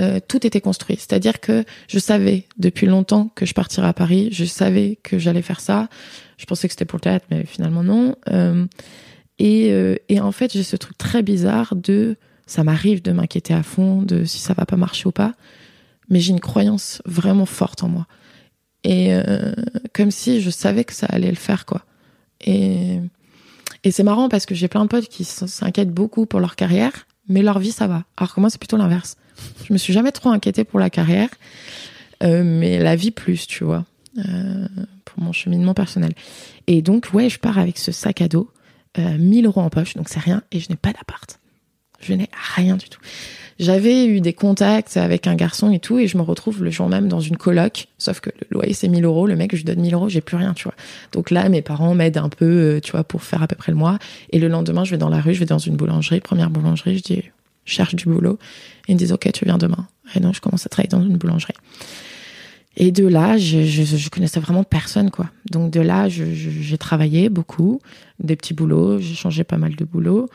euh, tout était construit. C'est-à-dire que je savais depuis longtemps que je partirais à Paris. Je savais que j'allais faire ça. Je pensais que c'était pour le théâtre, mais finalement non. Euh, et, euh, et en fait, j'ai ce truc très bizarre de, ça m'arrive de m'inquiéter à fond de si ça va pas marcher ou pas. Mais j'ai une croyance vraiment forte en moi. Et comme si je savais que ça allait le faire, quoi. Et, et c'est marrant parce que j'ai plein de potes qui s'inquiètent beaucoup pour leur carrière, mais leur vie, ça va. Alors que moi, c'est plutôt l'inverse. Je me suis jamais trop inquiétée pour la carrière, euh, mais la vie plus, tu vois, euh, pour mon cheminement personnel. Et donc, ouais, je pars avec ce sac à dos, euh, 1000 euros en poche, donc c'est rien, et je n'ai pas d'appart. Je n'ai rien du tout. J'avais eu des contacts avec un garçon et tout, et je me retrouve le jour même dans une coloc. Sauf que le loyer c'est 1000 euros, le mec je lui donne 1000 euros, j'ai plus rien, tu vois. Donc là, mes parents m'aident un peu, euh, tu vois, pour faire à peu près le mois. Et le lendemain, je vais dans la rue, je vais dans une boulangerie, première boulangerie, je dis, cherche du boulot. Ils me disent, ok, tu viens demain. Et donc je commence à travailler dans une boulangerie. Et de là, je, je, je connaissais vraiment personne, quoi. Donc de là, j'ai travaillé beaucoup, des petits boulots, j'ai changé pas mal de boulots.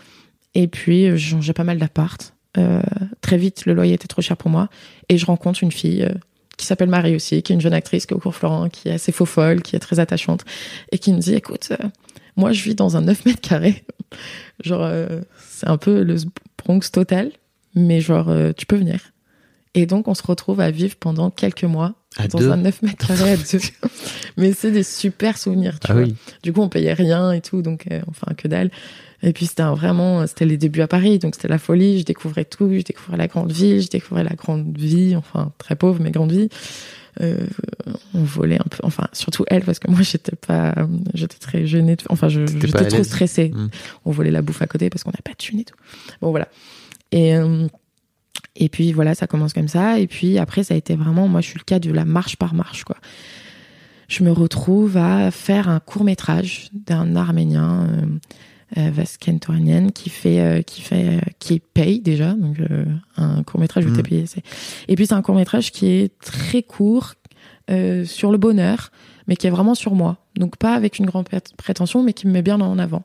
Et puis, euh, j'ai changé pas mal d'appart. Euh, très vite, le loyer était trop cher pour moi. Et je rencontre une fille euh, qui s'appelle Marie aussi, qui est une jeune actrice qui est au cours Florent, qui est assez faux folle, qui est très attachante, et qui me dit, écoute, moi, je vis dans un 9 mètres carrés. genre, c'est un peu le Bronx total, mais genre, euh, tu peux venir. Et donc, on se retrouve à vivre pendant quelques mois À dans deux un 9 mètres carrés à deux. mais c'est des super souvenirs, tu Ah vois. oui. Du coup, on payait rien et tout, donc euh, enfin que dalle. Et puis c'était vraiment, c'était les débuts à Paris, donc c'était la folie. Je découvrais tout, je découvrais la grande ville, je découvrais la grande vie, enfin très pauvre mais grande vie. Euh, on volait un peu, enfin surtout elle parce que moi j'étais pas, j'étais très gênée, enfin j'étais trop stressée. Mm. On volait la bouffe à côté parce qu'on n'a pas de thune et tout. Bon voilà. Et euh, et puis voilà, ça commence comme ça. Et puis après, ça a été vraiment, moi je suis le cas de la marche par marche quoi. Je me retrouve à faire un court métrage d'un Arménien. Euh, euh, Toranian qui fait euh, qui fait euh, qui paye déjà donc un court métrage où Mhm. t'es payé et puis c'est un court métrage qui est très court sur le bonheur mais qui est vraiment sur moi donc pas avec une grande prét- prétention mais qui me met bien en avant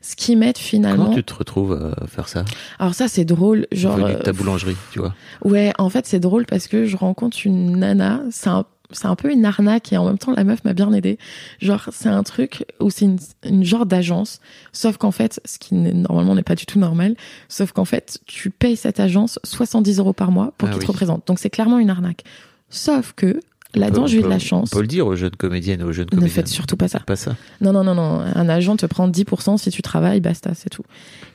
ce qui m'aide finalement Comment tu te retrouves à faire ça? Alors ça c'est drôle genre ta boulangerie, tu vois. Ouais, en fait, c'est drôle parce que je rencontre une nana, c'est un, c'est un peu une arnaque et en même temps, la meuf m'a bien aidé. Genre, c'est un truc où c'est une, une genre d'agence, sauf qu'en fait, ce qui normalement n'est pas du tout normal, sauf qu'en fait, tu payes cette agence 70 euros par mois pour Ah qu'il oui. te représente. Donc, c'est clairement une arnaque. Sauf que, là-dedans, j'ai eu de la chance. On peut le dire aux jeunes comédiennes aux jeunes Ne comédiens. faites surtout pas ça. Pas ça. Non, non, non, non. Un agent te prend 10% si tu travailles, basta, c'est tout.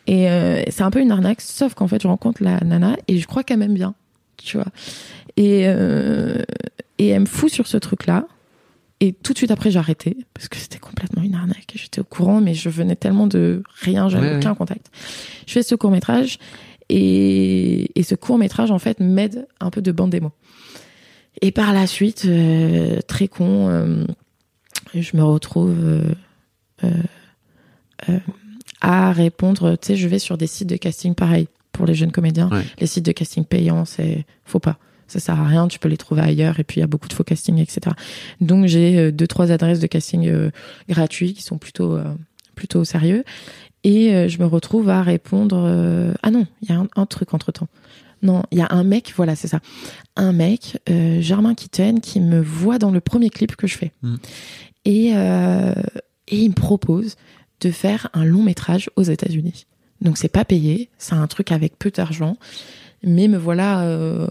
Et euh, c'est un peu une arnaque, sauf qu'en fait, je rencontre la nana et je crois qu'elle m'aime bien, tu vois. Et, euh, et elle me fout sur ce truc-là. Et tout de suite après, j'ai arrêté parce que c'était complètement une arnaque. J'étais au courant, mais je venais tellement de rien, j'avais Ouais, aucun ouais. contact. Je fais ce court métrage et, et ce court métrage, en fait, m'aide un peu de bande démo. Et par la suite, euh, très con, euh, je me retrouve euh, à répondre. Tu sais, je vais sur des sites de casting pareil pour les jeunes comédiens. Ouais. Les sites de casting payants, c'est faut pas. Ça sert à rien. Tu peux les trouver ailleurs. Et puis il y a beaucoup de faux castings, etc. Donc j'ai euh, deux trois adresses de casting euh, gratuits qui sont plutôt euh, plutôt sérieux. Et euh, je me retrouve à répondre. Ah non, il y a un, un truc entre temps. Non, il y a un mec, voilà, c'est ça. Un mec, Germain Kitten, qui me voit dans le premier clip que je fais. Mm. Et, et il me propose de faire un long métrage aux États-Unis. Donc c'est pas payé, c'est un truc avec peu d'argent. Mais me voilà euh,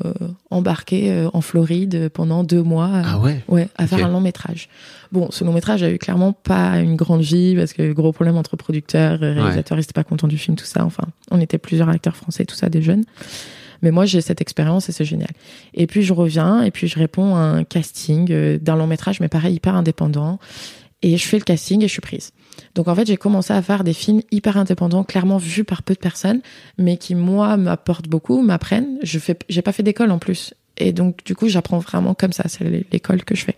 embarqué euh, en Floride pendant deux mois. euh, Ah ouais Ouais, à faire un long métrage. Bon, ce long métrage a eu clairement pas une grande vie parce que gros problème entre producteurs, et réalisateurs, ils étaient pas contents du film, tout ça. Enfin, on était plusieurs acteurs français, tout ça, des jeunes. Mais moi, j'ai cette expérience et c'est génial. Et puis je reviens et puis je réponds à un casting euh, d'un long métrage, mais pareil, hyper indépendant. Et je fais le casting et je suis prise. Donc en fait, j'ai commencé à faire des films hyper indépendants, clairement vus par peu de personnes, mais qui moi m'apportent beaucoup, m'apprennent. Je fais, j'ai pas fait d'école en plus, et donc du coup, j'apprends vraiment comme ça. C'est l'école que je fais.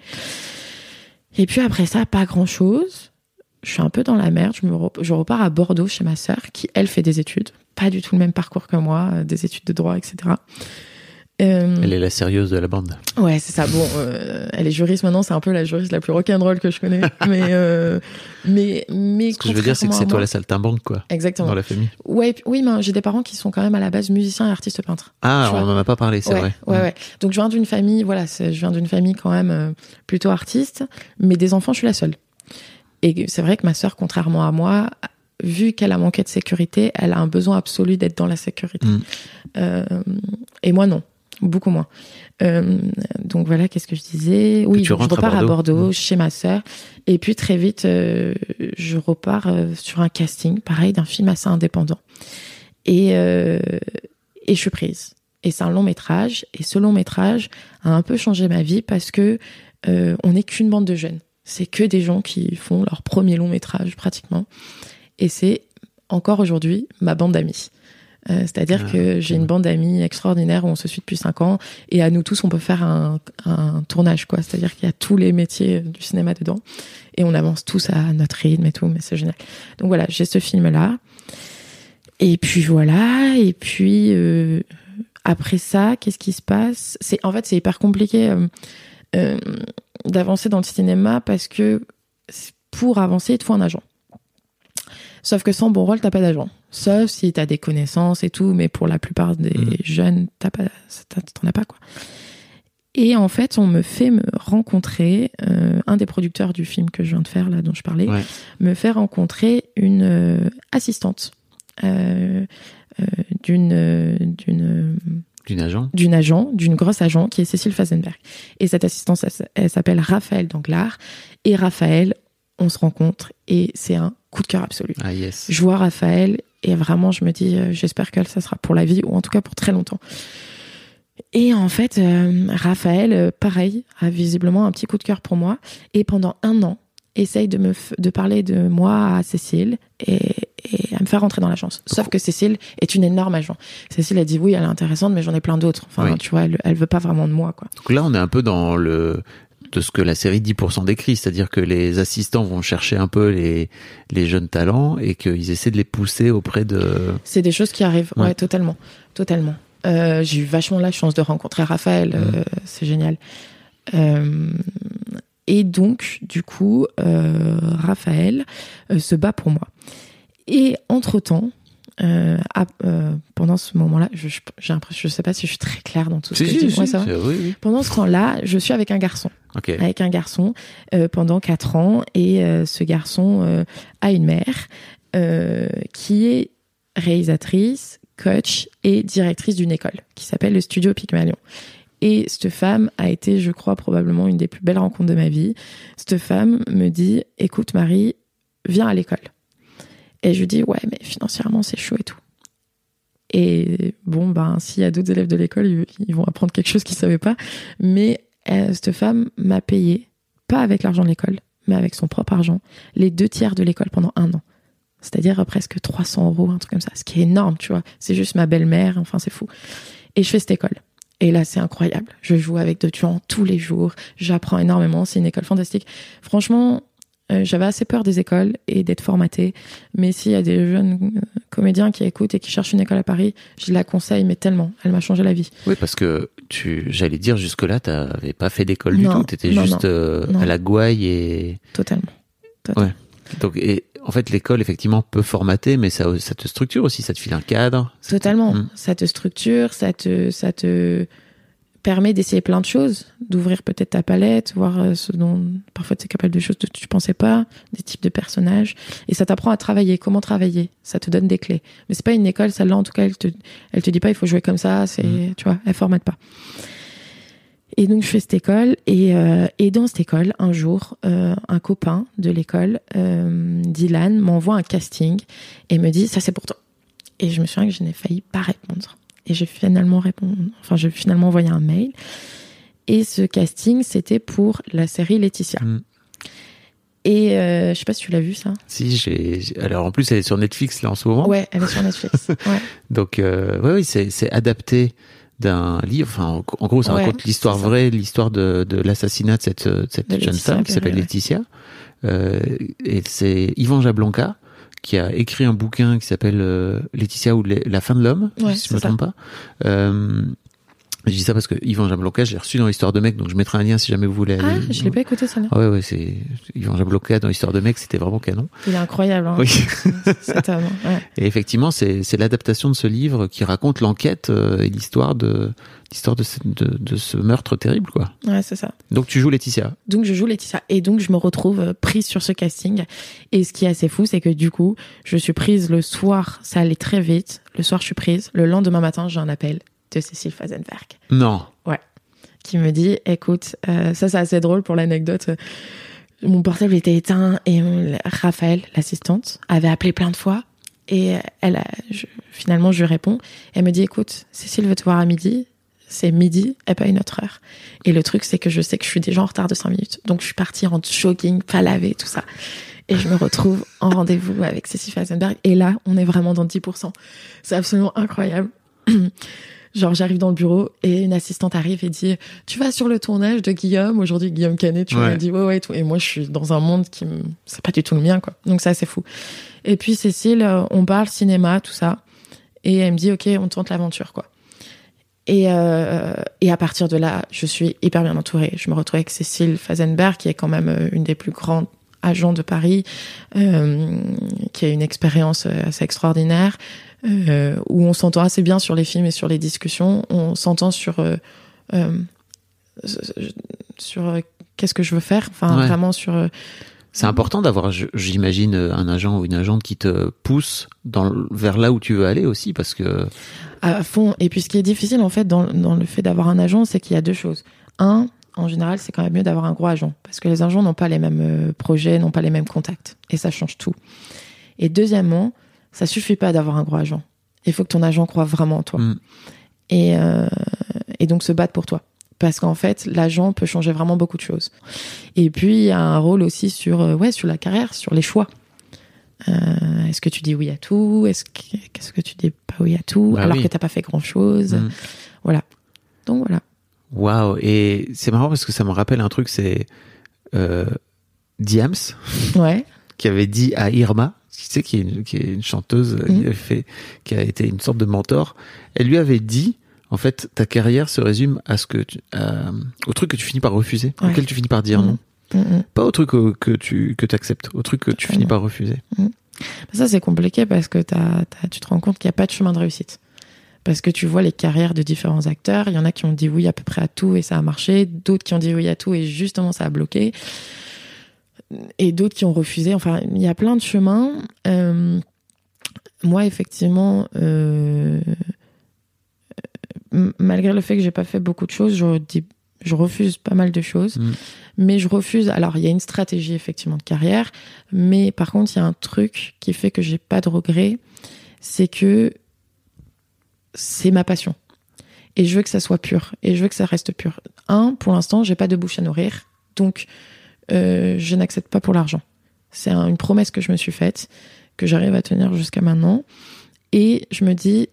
Et puis après ça, pas grand chose. Je suis un peu dans la merde. Je, me je repars à Bordeaux chez ma sœur, qui elle fait des études, pas du tout le même parcours que moi, euh, des études de droit, etc. Euh, Elle est la sérieuse de la bande. Ouais, c'est ça. Bon, euh, elle est juriste maintenant, c'est un peu la juriste la plus rock'n'roll que je connais. mais, euh, mais, mais. Ce que je veux dire, c'est que c'est toi la saltimbanque, quoi, Exactement. dans la famille. Ouais, oui, mais j'ai des parents qui sont quand même à la base musiciens et artistes peintres. Ah, on n'en a pas parlé, c'est ouais, vrai. Ouais, Mm. ouais. Donc je viens d'une famille, voilà, je viens d'une famille quand même euh, plutôt artiste, mais des enfants, je suis la seule. Et c'est vrai que ma sœur, contrairement à moi, vu qu'elle a manqué de sécurité, elle a un besoin absolu d'être dans la sécurité. Mm. Et moi, non. Beaucoup moins. Euh, donc voilà, qu'est-ce que je disais? Oui, tu je rentres à repars à Bordeaux. Bordeaux, Mm. chez ma sœur. Et puis très vite, euh, je repars euh, sur un casting, pareil, d'un film assez indépendant. Et, euh, et je suis prise. Et c'est un long métrage. Et ce long métrage a un peu changé ma vie parce que euh, on n'est qu'une bande de jeunes. C'est que des gens qui font leur premier long métrage pratiquement. Et c'est encore aujourd'hui ma bande d'amis. Euh, C'est-à-dire Ah, que j'ai une bande d'amis extraordinaire où on se suit depuis cinq ans et à nous tous on peut faire un, un tournage quoi. C'est-à-dire qu'il y a tous les métiers du cinéma dedans et on avance tous à notre rythme et tout, mais c'est génial. Donc voilà, j'ai ce film là. Et puis voilà, et puis euh, après ça, qu'est-ce qui se passe? C'est en fait c'est hyper compliqué euh, euh, d'avancer dans le cinéma parce que pour avancer il te faut un agent. Sauf que sans bon rôle, t'as pas d'agent. Sauf si t'as des connaissances et tout, mais pour la plupart des Mhm. jeunes, t'as pas, t'en as pas quoi. Et en fait, on me fait me rencontrer euh, un des producteurs du film que je viens de faire là, dont je parlais, Ouais. me fait rencontrer une euh, assistante euh, d'une d'une D'une agent. d'une agent, d'une grosse agent qui est Cécile Fazenberg. Et cette assistante, elle s'appelle Raphaël Danglars. Et Raphaël, on se rencontre et c'est un coup de cœur absolu. Ah, yes. Je vois Raphaël et vraiment, je me dis, euh, j'espère que ça sera pour la vie ou en tout cas pour très longtemps. Et en fait, euh, Raphaël, euh, pareil, a visiblement un petit coup de cœur pour moi. Et pendant un an, essaye de me f- de parler de moi à Cécile et, et à me faire rentrer dans l'agence. Sauf que Cécile est une énorme agent. Cécile a dit oui, elle est intéressante, mais j'en ai plein d'autres. Enfin, Oui. tu vois, elle, elle veut pas vraiment de moi, quoi. Donc là, on est un peu dans le de ce que la série 10% décrit, c'est-à-dire que les assistants vont chercher un peu les, les jeunes talents et qu'ils essaient de les pousser auprès de... C'est des choses qui arrivent, ouais, Ouais. totalement, totalement. Euh, j'ai eu vachement la chance de rencontrer Raphaël, Mm. euh, c'est génial. Euh, et donc, du coup, Raphaël se bat pour moi. Et entre temps, euh, à- euh, pendant ce moment-là, je, je, j'ai l'impression, je sais pas si je suis très claire dans tout ce Si, que je dis. si, Ouais, ça va c'est- oui, oui. pendant ce temps-là, je suis avec un garçon Avec un garçon euh, pendant quatre ans et euh, ce garçon euh, a une mère qui est réalisatrice, coach et directrice d'une école qui s'appelle le Studio Pygmalion. Et cette femme a été, je crois, probablement une des plus belles rencontres de ma vie. Cette femme me dit, écoute Marie, viens à l'école. Et je lui dis, ouais, mais financièrement, c'est chaud et tout. Et bon, ben, s'il y a d'autres élèves de l'école, ils, vont apprendre quelque chose qu'ils savaient pas. Mais euh, cette femme m'a payé, pas avec l'argent de l'école, mais avec son propre argent, les deux tiers de l'école pendant un an. C'est-à-dire euh, presque 300 euros, un truc comme ça. Ce qui est énorme, tu vois. C'est juste ma belle-mère, enfin, c'est fou. Et je fais cette école. Et là, c'est incroyable. Je joue avec d'autres gens tous les jours. J'apprends énormément. C'est une école fantastique. Franchement, euh, j'avais assez peur des écoles et d'être formatée. Mais s'il y a des jeunes euh, comédiens qui écoutent et qui cherchent une école à Paris, je la conseille, mais tellement. Elle m'a changé la vie. Oui, parce que tu, j'allais dire jusque-là, t'avais pas fait d'école du tout. T'étais non, juste non, euh, non. à la gouaille et Totalement. Ouais. donc et en fait l'école effectivement peut formater, mais ça, ça te structure aussi, ça te file un cadre. Totalement. Mm. Ça te structure, ça te, ça te permet d'essayer plein de choses, d'ouvrir peut-être ta palette, voir euh, ce dont parfois tu es capable de choses que tu pensais pas, des types de personnages. Et ça t'apprend à travailler, comment travailler? Ça te donne des clés. Mais c'est pas une école, celle-là, en tout cas, elle te, elle te dit pas il faut jouer comme ça, c'est, Mm. tu vois, elle formate pas. Et donc je fais cette école et, euh, et dans cette école un jour euh, un copain de l'école euh, Dylan m'envoie un casting et me dit ça c'est pour toi et je me souviens que je n'ai failli pas répondre et j'ai finalement répondu enfin j'ai finalement envoyé un mail et ce casting c'était pour la série Laetitia Mm. et euh, je sais pas si tu l'as vu ça Si j'ai, alors en plus elle est sur Netflix là en ce moment. ouais elle est sur Netflix ouais Donc euh, ouais, oui, c'est, c'est adapté d'un livre. Enfin, en, gros, ça Ouais, raconte l'histoire vraie, l'histoire de, de l'assassinat de cette, de cette De jeune Laetitia femme qui s'appelle. Laetitia. Euh, et c'est Yvan Jablonka qui a écrit un bouquin qui s'appelle euh, Laetitia ou la fin de l'homme, Ouais, si je c'est me ça. trompe pas. Je dis ça parce que Yvan Jablonka, j'ai reçu dans l'histoire de mec, donc je mettrai un lien si jamais vous voulez ah aller. je l'ai pas écouté ça Ah ouais, ouais, c'est Yvan Jablonka dans l'histoire de mec, c'était vraiment canon. il est incroyable hein. Oui. c'est tellement ouais. Et effectivement, c'est c'est l'adaptation de ce livre qui raconte l'enquête euh, et l'histoire de l'histoire de, ce- de, de ce meurtre terrible, quoi. ouais c'est ça Donc tu joues Laetitia. Donc je joue Laetitia et donc je me retrouve euh, prise sur ce casting. Et ce qui est assez fou, c'est que du coup, je suis prise le soir, ça allait très vite. Le soir, je suis prise. Le lendemain matin, j'ai un appel de Cécile Fazenberg Non. qui me dit, écoute, euh, ça c'est assez drôle pour l'anecdote. euh, Mon portable était éteint et euh, Raphaël, l'assistante, avait appelé plein de fois. Et elle a, je- finalement, je lui réponds. Elle me dit, écoute, Cécile veut te voir à midi. C'est midi et pas une autre heure. Et le truc, c'est que je sais que je suis déjà en retard de 5 minutes. Donc, je suis partie en jogging, pas lavé, tout ça. Et je me retrouve en rendez-vous avec Cécile Fazenberg. Et là, on est vraiment dans 10%. C'est absolument incroyable. Genre, j'arrive dans le bureau et une assistante arrive et dit Tu vas sur le tournage de Guillaume, aujourd'hui Guillaume Canet, tu vois, Ouais. elle dit Ouais, ouais, et tout. Et moi, je suis dans un monde qui me. C'est pas du tout le mien, quoi. Donc, ça, c'est fou. Et puis, Cécile, euh, on parle cinéma, tout ça. Et elle me dit Ok, on tente l'aventure, quoi. Et, euh, et à partir de là, je suis hyper bien entourée. Je me retrouve avec Cécile Fazenberg, qui est quand même euh, une des plus grandes agents de Paris, euh, qui a une expérience assez extraordinaire, euh, où on s'entend assez bien sur les films et sur les discussions. On s'entend sur euh, euh, sur qu'est-ce que je veux faire. Enfin, Ouais. vraiment sur C'est important d'avoir, j'imagine, un agent ou une agente qui te pousse dans, vers là où tu veux aller aussi, parce que à fond. Et puis ce qui est difficile en fait dans, dans le fait d'avoir un agent, c'est qu'il y a deux choses. Un, en général, c'est quand même mieux d'avoir un gros agent parce que les agents n'ont pas les mêmes projets, n'ont pas les mêmes contacts et ça change tout. Et deuxièmement, ça suffit pas d'avoir un gros agent. Il faut que ton agent croit vraiment en toi. Mm. Et, euh, et donc se battre pour toi. Parce qu'en fait, l'agent peut changer vraiment beaucoup de choses. Et puis, il y a un rôle aussi sur, euh, ouais, sur la carrière, sur les choix. Euh, est-ce que tu dis oui à tout? Est-ce que, qu'est-ce que tu dis pas oui à tout? Bah alors oui. que t'as pas fait grand chose Mm. Voilà. Donc voilà. Waouh. Et c'est marrant parce que ça me rappelle un truc, c'est euh, Diams Ouais. Qui avait dit à Irma, qui sais qui est une, qui est une chanteuse, euh, Mhm. qui, a fait, qui a été une sorte de mentor. Elle lui avait dit, en fait, ta carrière se résume à ce que tu, à- au truc que tu finis par refuser, Ouais. auquel tu finis par dire Mhm. non. Mm, mm. Pas au truc que tu que acceptes, au truc que tu finis par refuser. Ça, c'est compliqué parce que tu te rends compte qu'il n'y a pas de chemin de réussite. Parce que tu vois les carrières de différents acteurs. Il y en a qui ont dit oui à peu près à tout et ça a marché. D'autres qui ont dit oui à tout et justement ça a bloqué. Et d'autres qui ont refusé. Enfin, il y a plein de chemins. Euh, moi, effectivement, euh, malgré le fait que j'ai pas fait beaucoup de choses, je, dis, je refuse pas mal de choses. Mm. Mais je refuse. Alors, il y a une stratégie effectivement de carrière. Mais par contre, il y a un truc qui fait que j'ai pas de regrets. C'est que c'est ma passion. Et je veux que ça soit pur. Et je veux que ça reste pur. Un, pour l'instant, j'ai pas de bouche à nourrir. Donc, euh, je n'accepte pas pour l'argent. C'est un- une promesse que je me suis faite, que j'arrive à tenir jusqu'à maintenant. Et je me dis,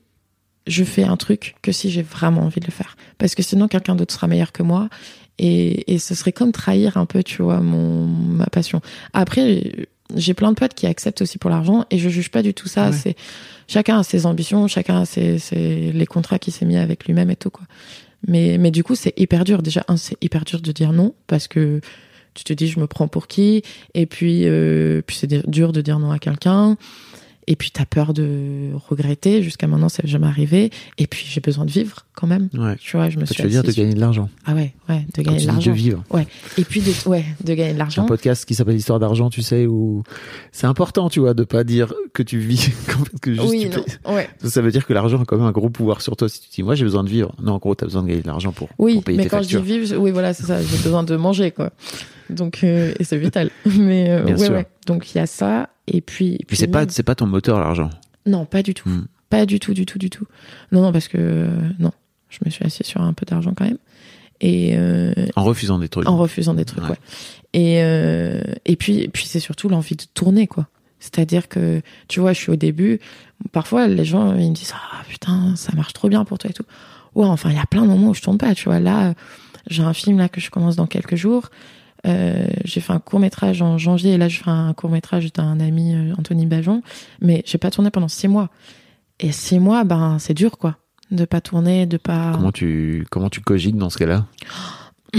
je fais un truc que si j'ai vraiment envie de le faire. Parce que sinon, quelqu'un d'autre sera meilleur que moi. Et, et ce serait comme trahir un peu, tu vois, mon, ma passion. Après, j'ai plein de potes qui acceptent aussi pour l'argent et je juge pas du tout ça. Ouais. C'est chacun a ses ambitions, chacun a ses, ses- les contrats qu'il s'est mis avec lui-même et tout quoi. Mais mais du coup c'est hyper dur. Déjà un c'est hyper dur de dire non parce que tu te dis je me prends pour qui? Et puis euh, puis c'est dur de dire non à quelqu'un. Et puis t'as peur de regretter. Jusqu'à maintenant, ça n'est jamais arrivé. Et puis j'ai besoin de vivre quand même. Ouais. Tu vois, je me Ça, suis tu veux dire de sur- gagner de l'argent. Ah ouais, ouais, de Quand gagner tu de dis de l'argent. vivre. Ouais. Et puis de, ouais, de gagner de J'ai un l'argent. podcast qui s'appelle Histoire d'argent, tu sais, où c'est important, tu vois, de pas dire que tu vis, que juste Oui, tu non. Ouais. Ça veut dire que l'argent a quand même un gros pouvoir sur toi. Si tu dis, moi, j'ai besoin de vivre. Non, en gros, t'as besoin de gagner de l'argent pour, Oui, pour payer mais tes quand factures. je dis vivre, oui, voilà, c'est ça. J'ai besoin de manger, quoi. Donc, euh, et c'est vital. Mais euh, Bien ouais, sûr. ouais. Donc il y a ça, et puis. et Puis c'est pas, c'est pas ton moteur, l'argent. Non, pas du tout. Hmm. Pas du tout, du tout, du tout. Non, non, parce que euh, non, je me suis assise sur un peu d'argent quand même, et euh, En refusant des trucs. en refusant des trucs, Ouais. ouais. Et euh, et puis, puis c'est surtout l'envie de tourner, quoi. C'est-à-dire que, tu vois, je suis au début. Parfois, les gens ils me disent ah putain, ça marche trop bien pour toi et tout. Ouais, enfin, il y a plein de moments où je tourne pas. Tu vois, là, j'ai un film là que je commence dans quelques jours. Euh, j'ai fait un court métrage en janvier et là je fais un court métrage d'un ami euh, Anthony Bajon, mais j'ai pas tourné pendant six mois. Et six mois, ben c'est dur quoi, de pas tourner, de pas. Comment tu, comment tu cogites dans ce cas-là?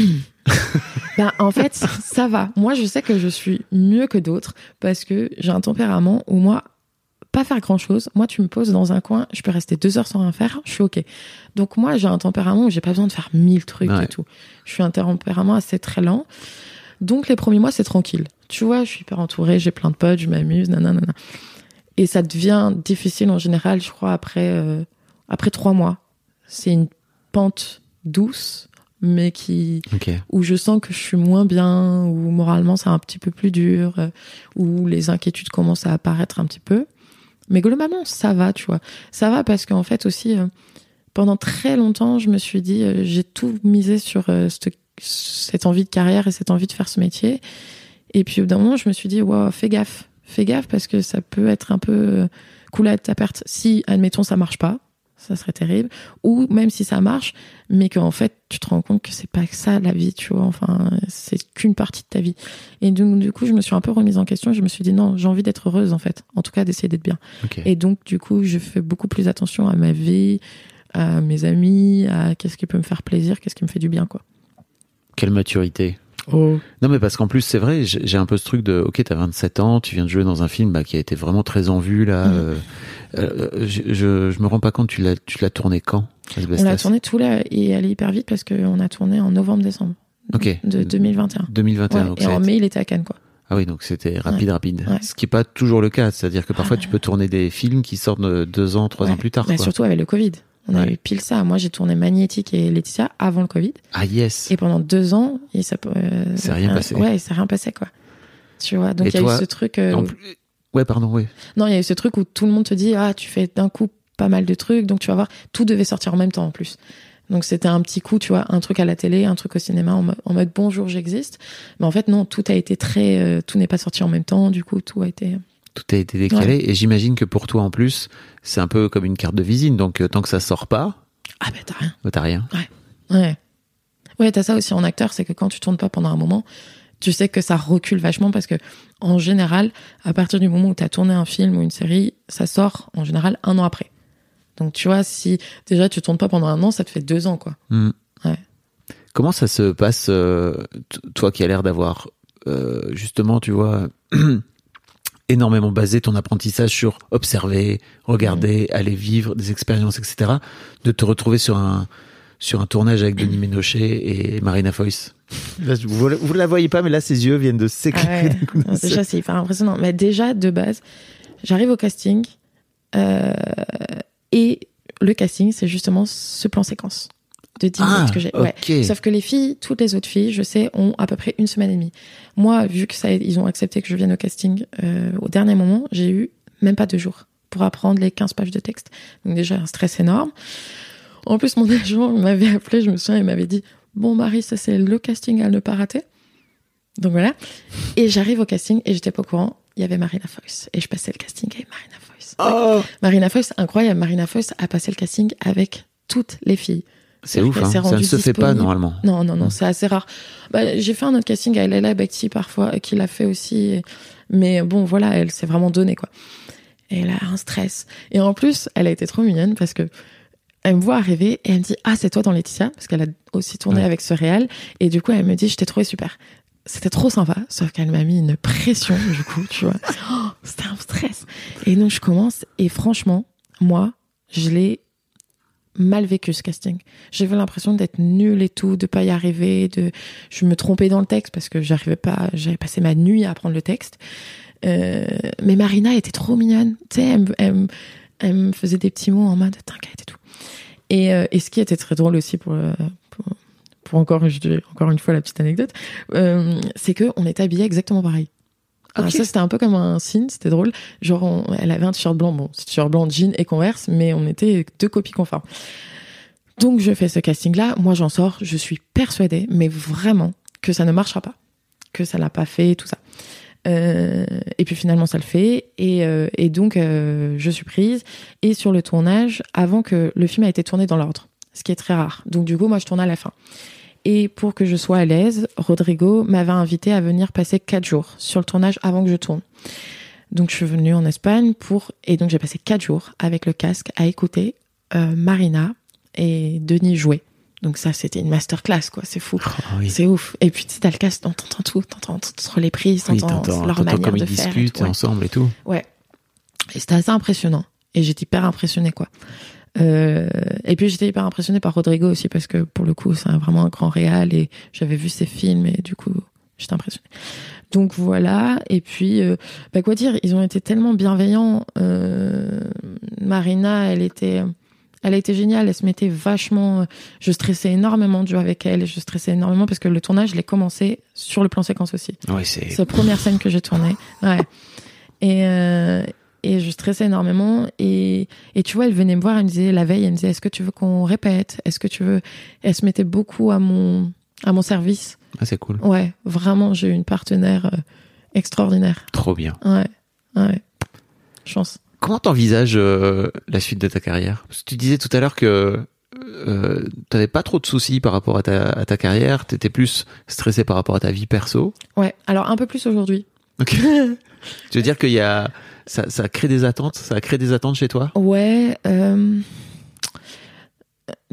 Ben, en fait, ça va. Moi, je sais que je suis mieux que d'autres parce que j'ai un tempérament où moi, pas faire grand chose. Moi, tu me poses dans un coin, je peux rester deux heures sans rien faire, je suis ok. Donc moi, j'ai un tempérament où j'ai pas besoin de faire mille trucs Ouais. et tout. Je suis un tempérament assez très lent. Donc les premiers mois, c'est tranquille. Tu vois, je suis hyper entourée, j'ai plein de potes, je m'amuse, nanana. Et ça devient difficile en général, je crois, après, euh, après trois mois. C'est une pente douce, mais qui, où je sens que je suis moins bien, où moralement c'est un petit peu plus dur, euh, où les inquiétudes commencent à apparaître un petit peu. Mais globalement, ça va, tu vois. Ça va parce qu'en fait aussi, euh, pendant très longtemps, je me suis dit, euh, j'ai tout misé sur euh, cette, envie de carrière et cette envie de faire ce métier. Et puis au bout d'un moment, je me suis dit, wow, fais gaffe, fais gaffe parce que ça peut être un peu cool à ta perte. Si, admettons, ça marche pas, ça serait terrible. Ou même si ça marche, mais qu'en fait, tu te rends compte que c'est pas ça la vie, tu vois. Enfin, c'est qu'une partie de ta vie. Et donc, du coup, je me suis un peu remise en question. Je me suis dit, non, j'ai envie d'être heureuse, en fait. En tout cas, d'essayer d'être bien. Et donc, du coup, je fais beaucoup plus attention à ma vie, à mes amis, à qu'est-ce qui peut me faire plaisir, qu'est-ce qui me fait du bien, quoi. Quelle maturité. Oh. Non, mais parce qu'en plus, c'est vrai, j'ai un peu ce truc de, ok, t'as 27 ans, tu viens de jouer dans un film bah, qui a été vraiment très en vue, là. Mhm. euh, euh, je, je, je me rends pas compte, tu l'as, tu l'as tourné quand On l'a tourné tout là et allé hyper vite parce qu'on a tourné en novembre-décembre Ok. de 2021. 2021. Ouais, donc et en été- mai, il était à Cannes, quoi. Ah oui, donc c'était rapide, rapide. Ouais. Ce qui est pas toujours le cas. C'est-à-dire que parfois, Ah tu peux tourner des films qui sortent euh, deux ans, trois ans plus tard. Bah, quoi. surtout avec le Covid. On a Ouais. eu pile ça. Moi, j'ai tourné Magnétique et Laetitia avant le Covid. Ah yes. Et pendant deux ans, il s'est euh, C'est rien euh, passé. Ouais, il s'est rien passé, quoi. Tu vois. Donc, Et il y a toi, eu ce truc. euh, plus- Ouais, pardon, oui. Non, il y a eu ce truc où tout le monde te dit, ah, tu fais d'un coup pas mal de trucs, donc tu vas voir, tout devait sortir en même temps en plus. Donc c'était un petit coup, tu vois, un truc à la télé, un truc au cinéma, en mode bonjour, j'existe. Mais en fait, non, tout a été très, euh, tout n'est pas sorti en même temps. Du coup, tout a été. Tout a été décalé. Et j'imagine que pour toi, en plus, c'est un peu comme une carte de visite. Donc, euh, tant que ça sort pas, Ah ben t'as rien. bah, t'as rien. Ouais. Ouais, t'as ça aussi en acteur, c'est que quand tu tournes pas pendant un moment, tu sais que ça recule vachement parce que, en général, à partir du moment où t'as tourné un film ou une série, ça sort, en général, un an après. Donc, tu vois, si déjà tu tournes pas pendant un an, ça te fait deux ans, quoi. Hmm. Ouais. Comment ça se passe, euh, toi qui as l'air d'avoir, euh, justement, tu vois, énormément basé ton apprentissage sur observer, regarder, aller vivre des expériences, etc., de te retrouver sur un, sur un tournage avec Denis Ménochet et Marina Foïs. Vous, vous la voyez pas, mais là, ses yeux viennent de Ah s'éclairer. ouais. seul. déjà, c'est hyper impressionnant. Mais déjà, de base, j'arrive au casting euh, et le casting, c'est justement ce plan séquence de 10 Ah, minutes que j'ai. Ouais. Sauf que les filles, toutes les autres filles, je sais, ont à peu près une semaine et demie. Moi, vu que ça, ils ont accepté que je vienne au casting euh, au dernier moment, j'ai eu même pas deux jours pour apprendre les 15 pages de texte. Donc déjà, un stress énorme. En plus, mon agent m'avait appelé, je me souviens, il m'avait dit Bon, Marie, ça c'est le casting à ne pas rater. Donc voilà. Et j'arrive au casting et j'étais pas au courant. Il y avait Marina Foïs. Et je passais le casting avec Marina Foïs. Oh Marina Foïs, incroyable. Marina Foïs a passé le casting avec toutes les filles. C'est ouf, hein. ça ne se fait pas normalement. Non, non, non, c'est assez rare. Bah, j'ai fait un autre casting avec Leila Bekti parfois, qui l'a fait aussi. Mais bon, voilà, elle s'est vraiment donnée, quoi. Et elle a un stress. Et en plus, elle a été trop mignonne parce que elle me voit arriver et elle me dit Ah, c'est toi dans Laetitia? Parce qu'elle a aussi tourné Ouais. avec ce réal. Et du coup, elle me dit Je t'ai trouvé super. C'était trop sympa, sauf qu'elle m'a mis une pression, du coup, tu vois. Oh, C'était un stress. Et donc, je commence, et franchement, moi, je l'ai mal vécu ce casting. J'avais l'impression d'être nulle et tout, de pas y arriver, de je me trompais dans le texte parce que j'arrivais pas, j'avais passé ma nuit à apprendre le texte. Euh, mais Marina était trop mignonne, tu sais, elle, me- faisait des petits mots en mode t'inquiète et tout. Et, euh, ce qui était très drôle aussi pour euh, pour, encore encore une fois la petite anecdote, c'est que on était habillés exactement pareil. Alors Ok. ça c'était un peu comme un signe, c'était drôle. Genre on- elle avait un t-shirt blanc, bon, t-shirt blanc, jean et converse, mais on était deux copies conformes. Donc je fais ce casting-là, moi j'en sors, je suis persuadée, mais vraiment que ça ne marchera pas, que ça l'a pas fait, tout ça. Euh, et puis finalement ça le fait, et, euh, et donc euh, je suis prise. Et sur le tournage, avant que le film a été tourné dans l'ordre, ce qui est très rare. Donc du coup moi je tourne à la fin. Et pour que je sois à l'aise, Rodrigo m'avait invité à venir passer quatre jours sur le tournage avant que je tourne. Donc je suis venue en Espagne pour et donc j'ai passé quatre jours avec le casque à écouter euh, Marina et Denis jouer. Donc ça c'était une masterclass quoi, c'est fou. Oh, oui. C'est ouf. Et puis tu sais, t'as le casque, t'entends tout, t'entends t'entends les prises, Oui, t'entends t'entends leur t'entends manière comme de ils faire. et discutent tout, ouais. ensemble et tout. Ouais. Et c'était assez impressionnant. Et j'étais hyper impressionnée, quoi. Euh, et puis j'étais hyper impressionnée par Rodrigo aussi parce que pour le coup c'est vraiment un grand réal et j'avais vu ses films et du coup j'étais impressionnée. Donc voilà. Et puis euh, bah quoi dire, ils ont été tellement bienveillants. Euh, Marina, elle était, elle a été géniale. Elle se mettait vachement. Je stressais énormément de jouer avec elle je stressais énormément parce que le tournage je l'ai commencé sur le plan séquence aussi. Ouais, c'est. C'est la première scène que j'ai tournée. Ouais. Et, euh, et je stressais énormément. Et, et tu vois, elle venait me voir, elle me disait la veille, elle me disait Est-ce que tu veux qu'on répète? Est-ce que tu veux? Elle se mettait beaucoup à mon, à mon service. Ah, c'est cool. Ouais, vraiment, j'ai eu une partenaire euh, extraordinaire. Trop bien. Ouais, ouais. Chance. Comment t'envisages euh, la suite de ta carrière? Parce que tu disais tout à l'heure que euh, t'avais pas trop de soucis par rapport à ta, à ta carrière, t'étais plus stressé par rapport à ta vie perso. Ouais, alors un peu plus aujourd'hui. Ok. tu veux dire qu'il y a ça, crée des attentes, ça crée des attentes chez toi? Ouais. euh,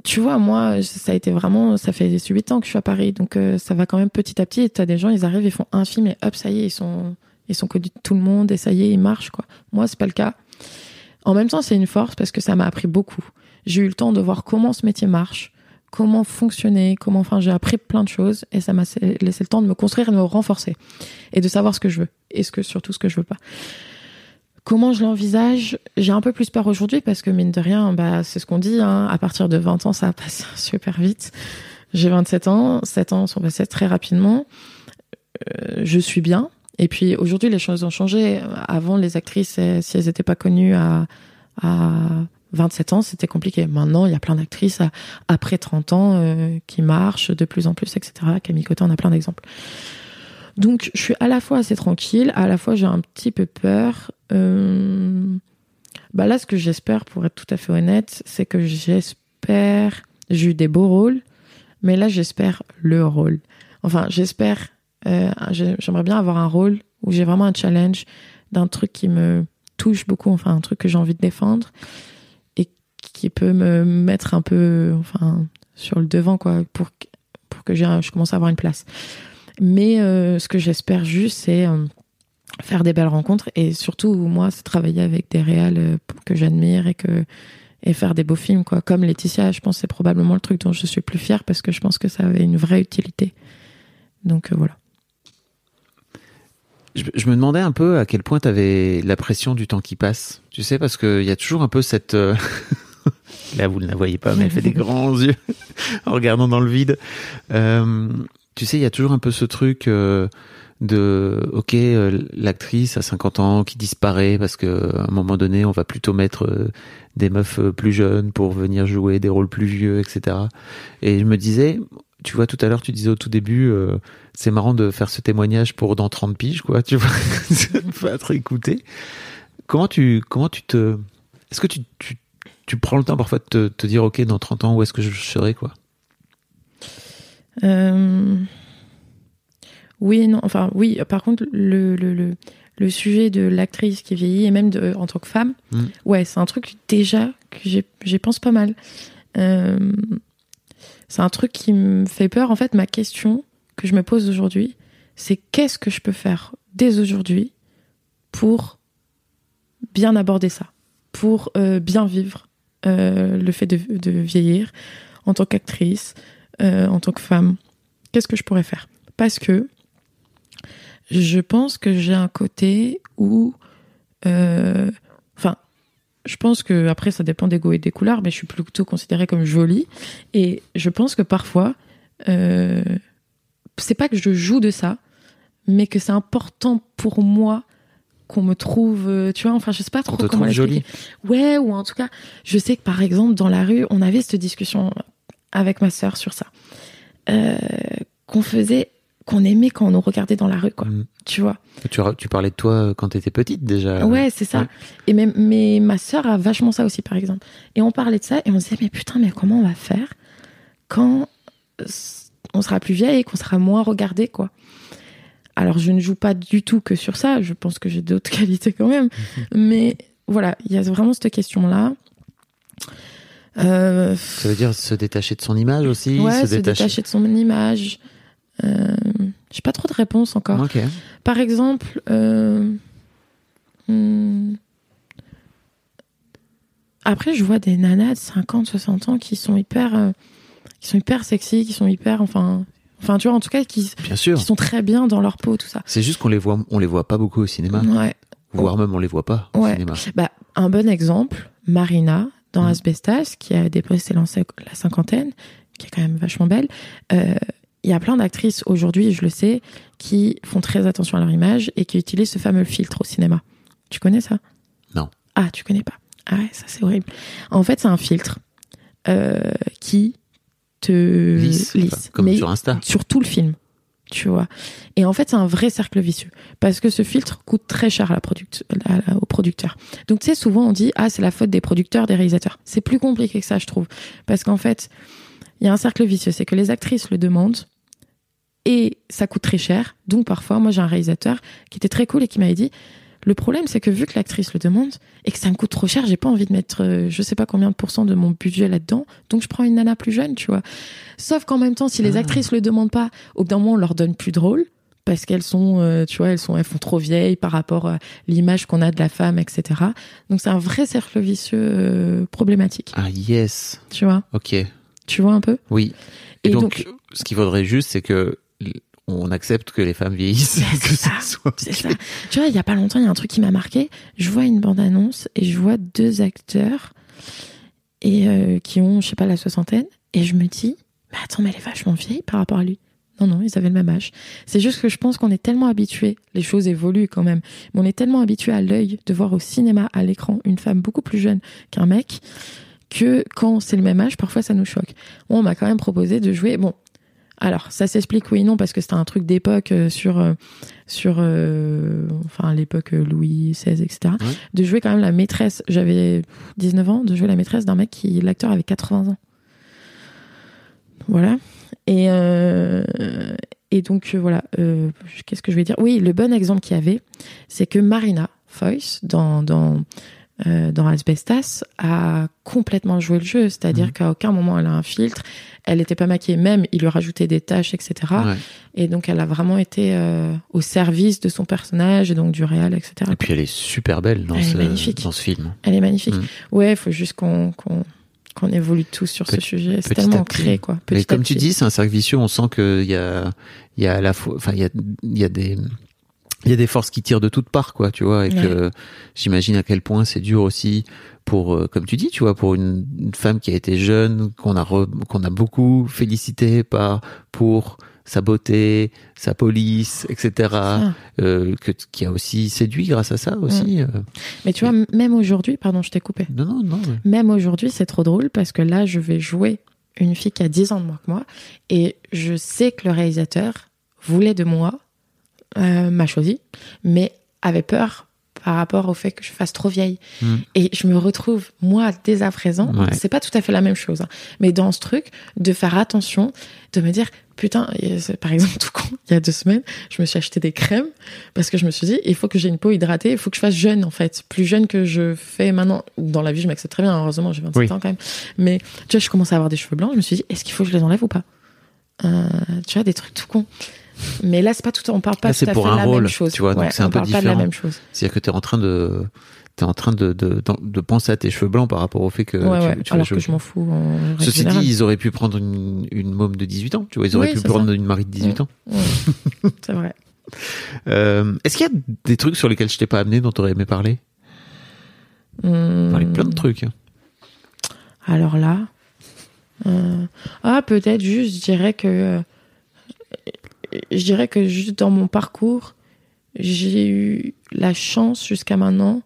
Tu vois, moi, ça a été vraiment, ça fait 8 ans que je suis à Paris, donc euh, ça va quand même petit à petit. Et t'as des gens, ils arrivent, ils font un film et hop, ça y est, ils sont, ils sont connus de tout le monde et ça y est, ils marchent quoi. Moi, c'est pas le cas. En même temps, c'est une force parce que ça m'a appris beaucoup. J'ai eu le temps de voir comment ce métier marche, comment fonctionner, comment, enfin, j'ai appris plein de choses et ça m'a laissé le temps de me construire et de me renforcer et de savoir ce que je veux et ce que surtout ce que je veux pas. Comment je l'envisage J'ai un peu plus peur aujourd'hui parce que mine de rien, bah, c'est ce qu'on dit, hein, à partir de 20 ans, ça passe super vite. J'ai 27 ans, 7 ans sont passés très rapidement. Euh, je suis bien. Et puis aujourd'hui, les choses ont changé. Avant, les actrices, eh, si elles n'étaient pas connues à, à 27 ans, c'était compliqué. Maintenant, il y a plein d'actrices après 30 ans euh, qui marchent de plus en plus, etc. Camille Cotin, on a plein d'exemples. Donc, je suis à la fois assez tranquille, à la fois j'ai un petit peu peur. Euh, bah là, ce que j'espère, pour être tout à fait honnête, c'est que j'espère. J'ai eu des beaux rôles, mais là, j'espère le rôle. Enfin, j'espère. euh, j'ai- J'aimerais bien avoir un rôle où j'ai vraiment un challenge d'un truc qui me touche beaucoup, enfin, un truc que j'ai envie de défendre et qui peut me mettre un peu, enfin, sur le devant, quoi, pour, pour que je commence à avoir une place. Mais euh, ce que j'espère juste, c'est faire des belles rencontres et surtout, moi, c'est travailler avec des réals euh, que j'admire et que et faire des beaux films, quoi. Comme Laetitia, je pense c'est probablement le truc dont je suis plus fière parce que je pense que ça avait une vraie utilité. Donc euh, voilà. Je, je me demandais un peu à quel point tu avais la pression du temps qui passe. Tu sais, parce qu'il y a toujours un peu cette... euh, Là, vous ne la voyez pas, mais elle fait des grands yeux en regardant dans le vide. Euh, tu sais, il y a toujours un peu ce truc de, ok, euh, l'actrice à 50 ans qui disparaît parce que à un moment donné, on va plutôt mettre euh, des meufs euh, plus jeunes pour venir jouer des rôles plus vieux, etc. Et je me disais, tu vois, tout à l'heure, tu disais au tout début, c'est marrant de faire ce témoignage pour dans 30 piges, quoi, tu vois, fait être écouté. Comment tu, comment tu te, est-ce que tu, tu, tu prends le temps parfois de te, te dire, ok, dans 30 ans, où est-ce que je serai, quoi? Euh, Oui, et non. Enfin, oui. Par contre, le, le, le, le sujet de l'actrice qui vieillit et même de, en tant que femme, Mm. ouais, c'est un truc déjà que j'y pense pas mal. Euh, c'est un truc qui me fait peur. En fait, ma question que je me pose aujourd'hui, c'est qu'est-ce que je peux faire dès aujourd'hui pour bien aborder ça, pour euh, bien vivre euh, le fait de, de vieillir en tant qu'actrice, euh, en tant que femme. Qu'est-ce que je pourrais faire? Parce que je pense que j'ai un côté où, euh, enfin, je pense que après ça dépend des goûts et des couleurs, mais je suis plutôt considérée comme jolie et je pense que parfois, euh, c'est pas que je joue de ça, mais que c'est important pour moi qu'on me trouve, euh, tu vois, enfin je sais pas trop On te comment jolie. Ouais, ou en tout cas, je sais que par exemple dans la rue, on avait cette discussion avec ma sœur sur ça, euh, qu'on faisait, qu'on aimait quand on nous regardait dans la rue, quoi. Mm. Tu vois. Tu, tu parlais de toi quand t'étais petite déjà. Ouais, c'est ça. ouais. Et même, mais ma sœur a vachement ça aussi, par exemple. Et on parlait de ça et on se disait, mais putain, mais comment on va faire quand euh, on sera plus vieille et qu'on sera moins regardé, quoi. Alors, je ne joue pas du tout que sur ça. Je pense que j'ai d'autres qualités quand même. Mais voilà, il y a vraiment cette question-là. Euh, Ça veut dire se détacher de son image aussi, ouais, se se détacher. détacher de son image. Euh, j'ai pas trop de réponses encore. Par exemple, euh, hmm, après, je vois des nanas de 50, 60 ans qui sont hyper, euh, qui sont hyper sexy, qui sont hyper, enfin, enfin, tu vois, en tout cas, qui, Bien sûr. qui sont très bien dans leur peau, tout ça. C'est juste qu'on les voit, on les voit pas beaucoup au cinéma, Ouais. voire même on les voit pas au cinéma. Bah, un bon exemple, Marina dans Mm. Asbestas, qui a dépassé la la cinquantaine, qui est quand même vachement belle. Euh, Il y a plein d'actrices aujourd'hui, je le sais, qui font très attention à leur image et qui utilisent ce fameux filtre au cinéma. Tu connais ça? Non. Ah, tu connais pas Ah ouais, ça c'est horrible. En fait, c'est un filtre euh, qui te Lisse, lisse, enfin, comme mais sur Insta. sur tout le film, tu vois. Et en fait, c'est un vrai cercle vicieux parce que ce filtre coûte très cher à la product- à la- au producteur. Donc, tu sais, souvent on dit ah c'est la faute des producteurs, des réalisateurs. C'est plus compliqué que ça, je trouve, parce qu'en fait, il y a un cercle vicieux, c'est que les actrices le demandent et ça coûte très cher. Donc parfois, moi j'ai un réalisateur qui était très cool et qui m'avait dit le problème, c'est que vu que l'actrice le demande et que ça me coûte trop cher, j'ai pas envie de mettre euh, je sais pas combien de pourcents de mon budget là-dedans. Donc je prends une nana plus jeune, tu vois. Sauf qu'en même temps, si les Ah. actrices le demandent pas, au bout d'un moment, on leur donne plus de rôle parce qu'elles sont, euh, tu vois, elles sont, elles font trop vieilles par rapport à l'image qu'on a de la femme, etc. Donc c'est un vrai cercle vicieux euh, problématique, Ah yes. tu vois? Ok. Tu vois un peu? Oui. Et, Et donc, donc- ce qu'il faudrait juste, c'est que on accepte que les femmes vieillissent, c'est ça soit. Ça. Tu vois, il y a pas longtemps, il y a un truc qui m'a marqué. Je vois une bande-annonce et je vois deux acteurs et euh, qui ont, je sais pas, la soixantaine. Et je me dis, mais attends, mais elle est vachement vieille par rapport à lui. Non, non, ils avaient le même âge. C'est juste que je pense qu'on est tellement habitué, les choses évoluent quand même, mais on est tellement habitué à l'œil de voir au cinéma, à l'écran, une femme beaucoup plus jeune qu'un mec, que quand c'est le même âge, parfois ça nous choque. Moi, on m'a quand même proposé de jouer. Bon, alors ça s'explique oui et non parce que c'était un truc d'époque euh, sur euh, sur euh, enfin l'époque Louis XVI etc. De jouer quand même la maîtresse. J'avais 19 ans de jouer la maîtresse d'un mec qui l'acteur avait 80 ans. Voilà. Et euh, et donc voilà. euh, Qu'est-ce que je vais dire? Oui, le bon exemple qu'il y avait, c'est que Marina Foïs dans dans euh, dans Asbestas a complètement joué le jeu, c'est-à-dire Mhm. qu'à aucun moment elle a un filtre, elle n'était pas maquillée, même il lui rajoutait des taches, etc. Ouais. Et donc elle a vraiment été euh, au service de son personnage et donc du réel, etc. Et puis elle est super belle dans, Elle ce, magnifique. dans ce film. Elle est magnifique. Mhm. Ouais, il faut juste qu'on qu'on qu'on évolue tous sur ce sujet. C'est tellement ancré, quoi. Mais comme tu dis, c'est un cercle vicieux. On sent qu'il y a, il y a à la fois, enfin, il y a, il y a des, il y a des forces qui tirent de toutes parts, quoi, tu vois, et Ouais. que j'imagine à quel point c'est dur aussi pour, euh, comme tu dis, tu vois, pour une, une femme qui a été jeune, qu'on a, qu'on a beaucoup félicité par, pour sa beauté, sa police, etc., euh, que, qui a aussi séduit grâce à ça aussi. euh. Mais tu vois, même aujourd'hui, pardon, je t'ai coupé. Non, non, non. mais- Même aujourd'hui, c'est trop drôle parce que là, je vais jouer une fille qui a 10 ans de moins que moi et je sais que le réalisateur voulait de moi, euh, m'a choisi, mais avait peur par rapport au fait que je fasse trop vieille. Mm. Et je me retrouve, moi, dès à présent, Ouais. c'est pas tout à fait la même chose, hein, mais dans ce truc, de faire attention, de me dire, putain, par exemple, tout con, il y a deux semaines, je me suis acheté des crèmes parce que je me suis dit, il faut que j'ai une peau hydratée, il faut que je fasse jeune, en fait, plus jeune que je fais maintenant. Dans la vie, je m'accepte très bien, heureusement, j'ai 27 Oui. ans quand même. Mais tu vois, je commence à avoir des cheveux blancs, je me suis dit, est-ce qu'il faut que je les enlève ou pas? Euh, Tu vois, des trucs tout cons. Mais là, c'est pas tout, on parle pas Là, tout c'est à pour fait un la rôle, même chose. tu vois, donc Ouais, c'est un peu pas de la différent. même chose. C'est-à-dire que tu es en train de t'es en train de, de, penser à tes cheveux blancs par rapport au fait que ouais, tu, ouais, tu alors que je m'en fous. En Ceci générale. dit, ils auraient pu prendre une, une môme de 18 ans, tu vois, ils auraient Oui, pu prendre ça. une Marie de 18 ans. Ouais. c'est vrai. Euh, Est-ce qu'il y a des trucs sur lesquels je t'ai pas amené dont tu aurais aimé parler? Hum, Parler plein de trucs. hein. Alors là, euh, ah peut-être juste, je dirais que, euh, je dirais que juste dans mon parcours, j'ai eu la chance jusqu'à maintenant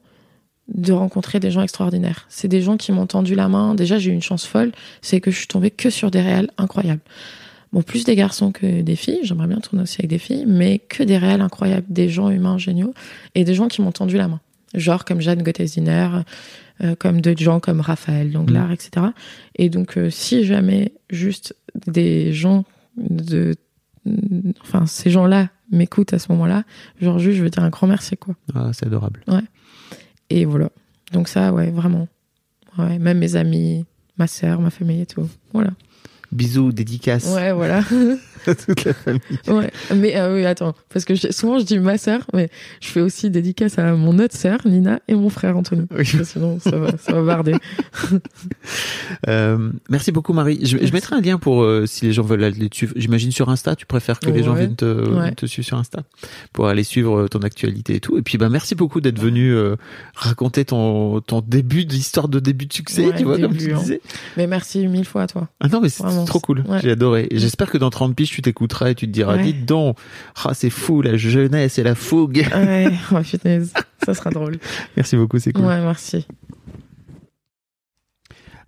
de rencontrer des gens extraordinaires. C'est des gens qui m'ont tendu la main. Déjà, j'ai eu une chance folle, c'est que je suis tombée que sur des réels incroyables. Bon, plus des garçons que des filles. J'aimerais bien tourner aussi avec des filles, mais que des réels incroyables, des gens humains géniaux et des gens qui m'ont tendu la main. Genre comme Jeanne Gottesdiener, euh, comme d'autres gens comme Raphaël Danglars, etc. Et donc, euh, si jamais juste des gens de, enfin, ces gens-là m'écoutent à ce moment-là, genre juste, je veux dire un grand merci, quoi. Ah, c'est adorable. Et voilà. Donc ça, ouais, vraiment. Ouais, même mes amis, ma sœur, ma famille et tout. Voilà. Bisous, dédicaces Ouais, voilà. toute la famille. ouais. Mais euh, oui, attends, parce que je- souvent je dis ma sœur, mais je fais aussi dédicace à mon autre sœur, Nina, et mon frère Anthony. Oui. Sinon, ça va, ça va barder. Euh, merci beaucoup Marie. Je, mettrai un lien pour euh, si les gens veulent aller te suivre. J'imagine sur Insta, tu préfères que les gens viennent te, Ouais. te suivre sur Insta pour aller suivre euh, ton actualité et tout. Et puis bah merci beaucoup d'être venu raconter ton ton début d'histoire de début de succès, Ouais, tu vois comme tu hein. disais. Mais merci mille fois à toi. Ah non mais c'est trop cool. J'ai adoré. J'espère que dans 30 piges tu t'écouteras et tu te diras Ouais. dites donc, ah c'est fou la jeunesse et la fougue. Ouais, oh, ça sera drôle. merci beaucoup, c'est cool. Ouais, merci.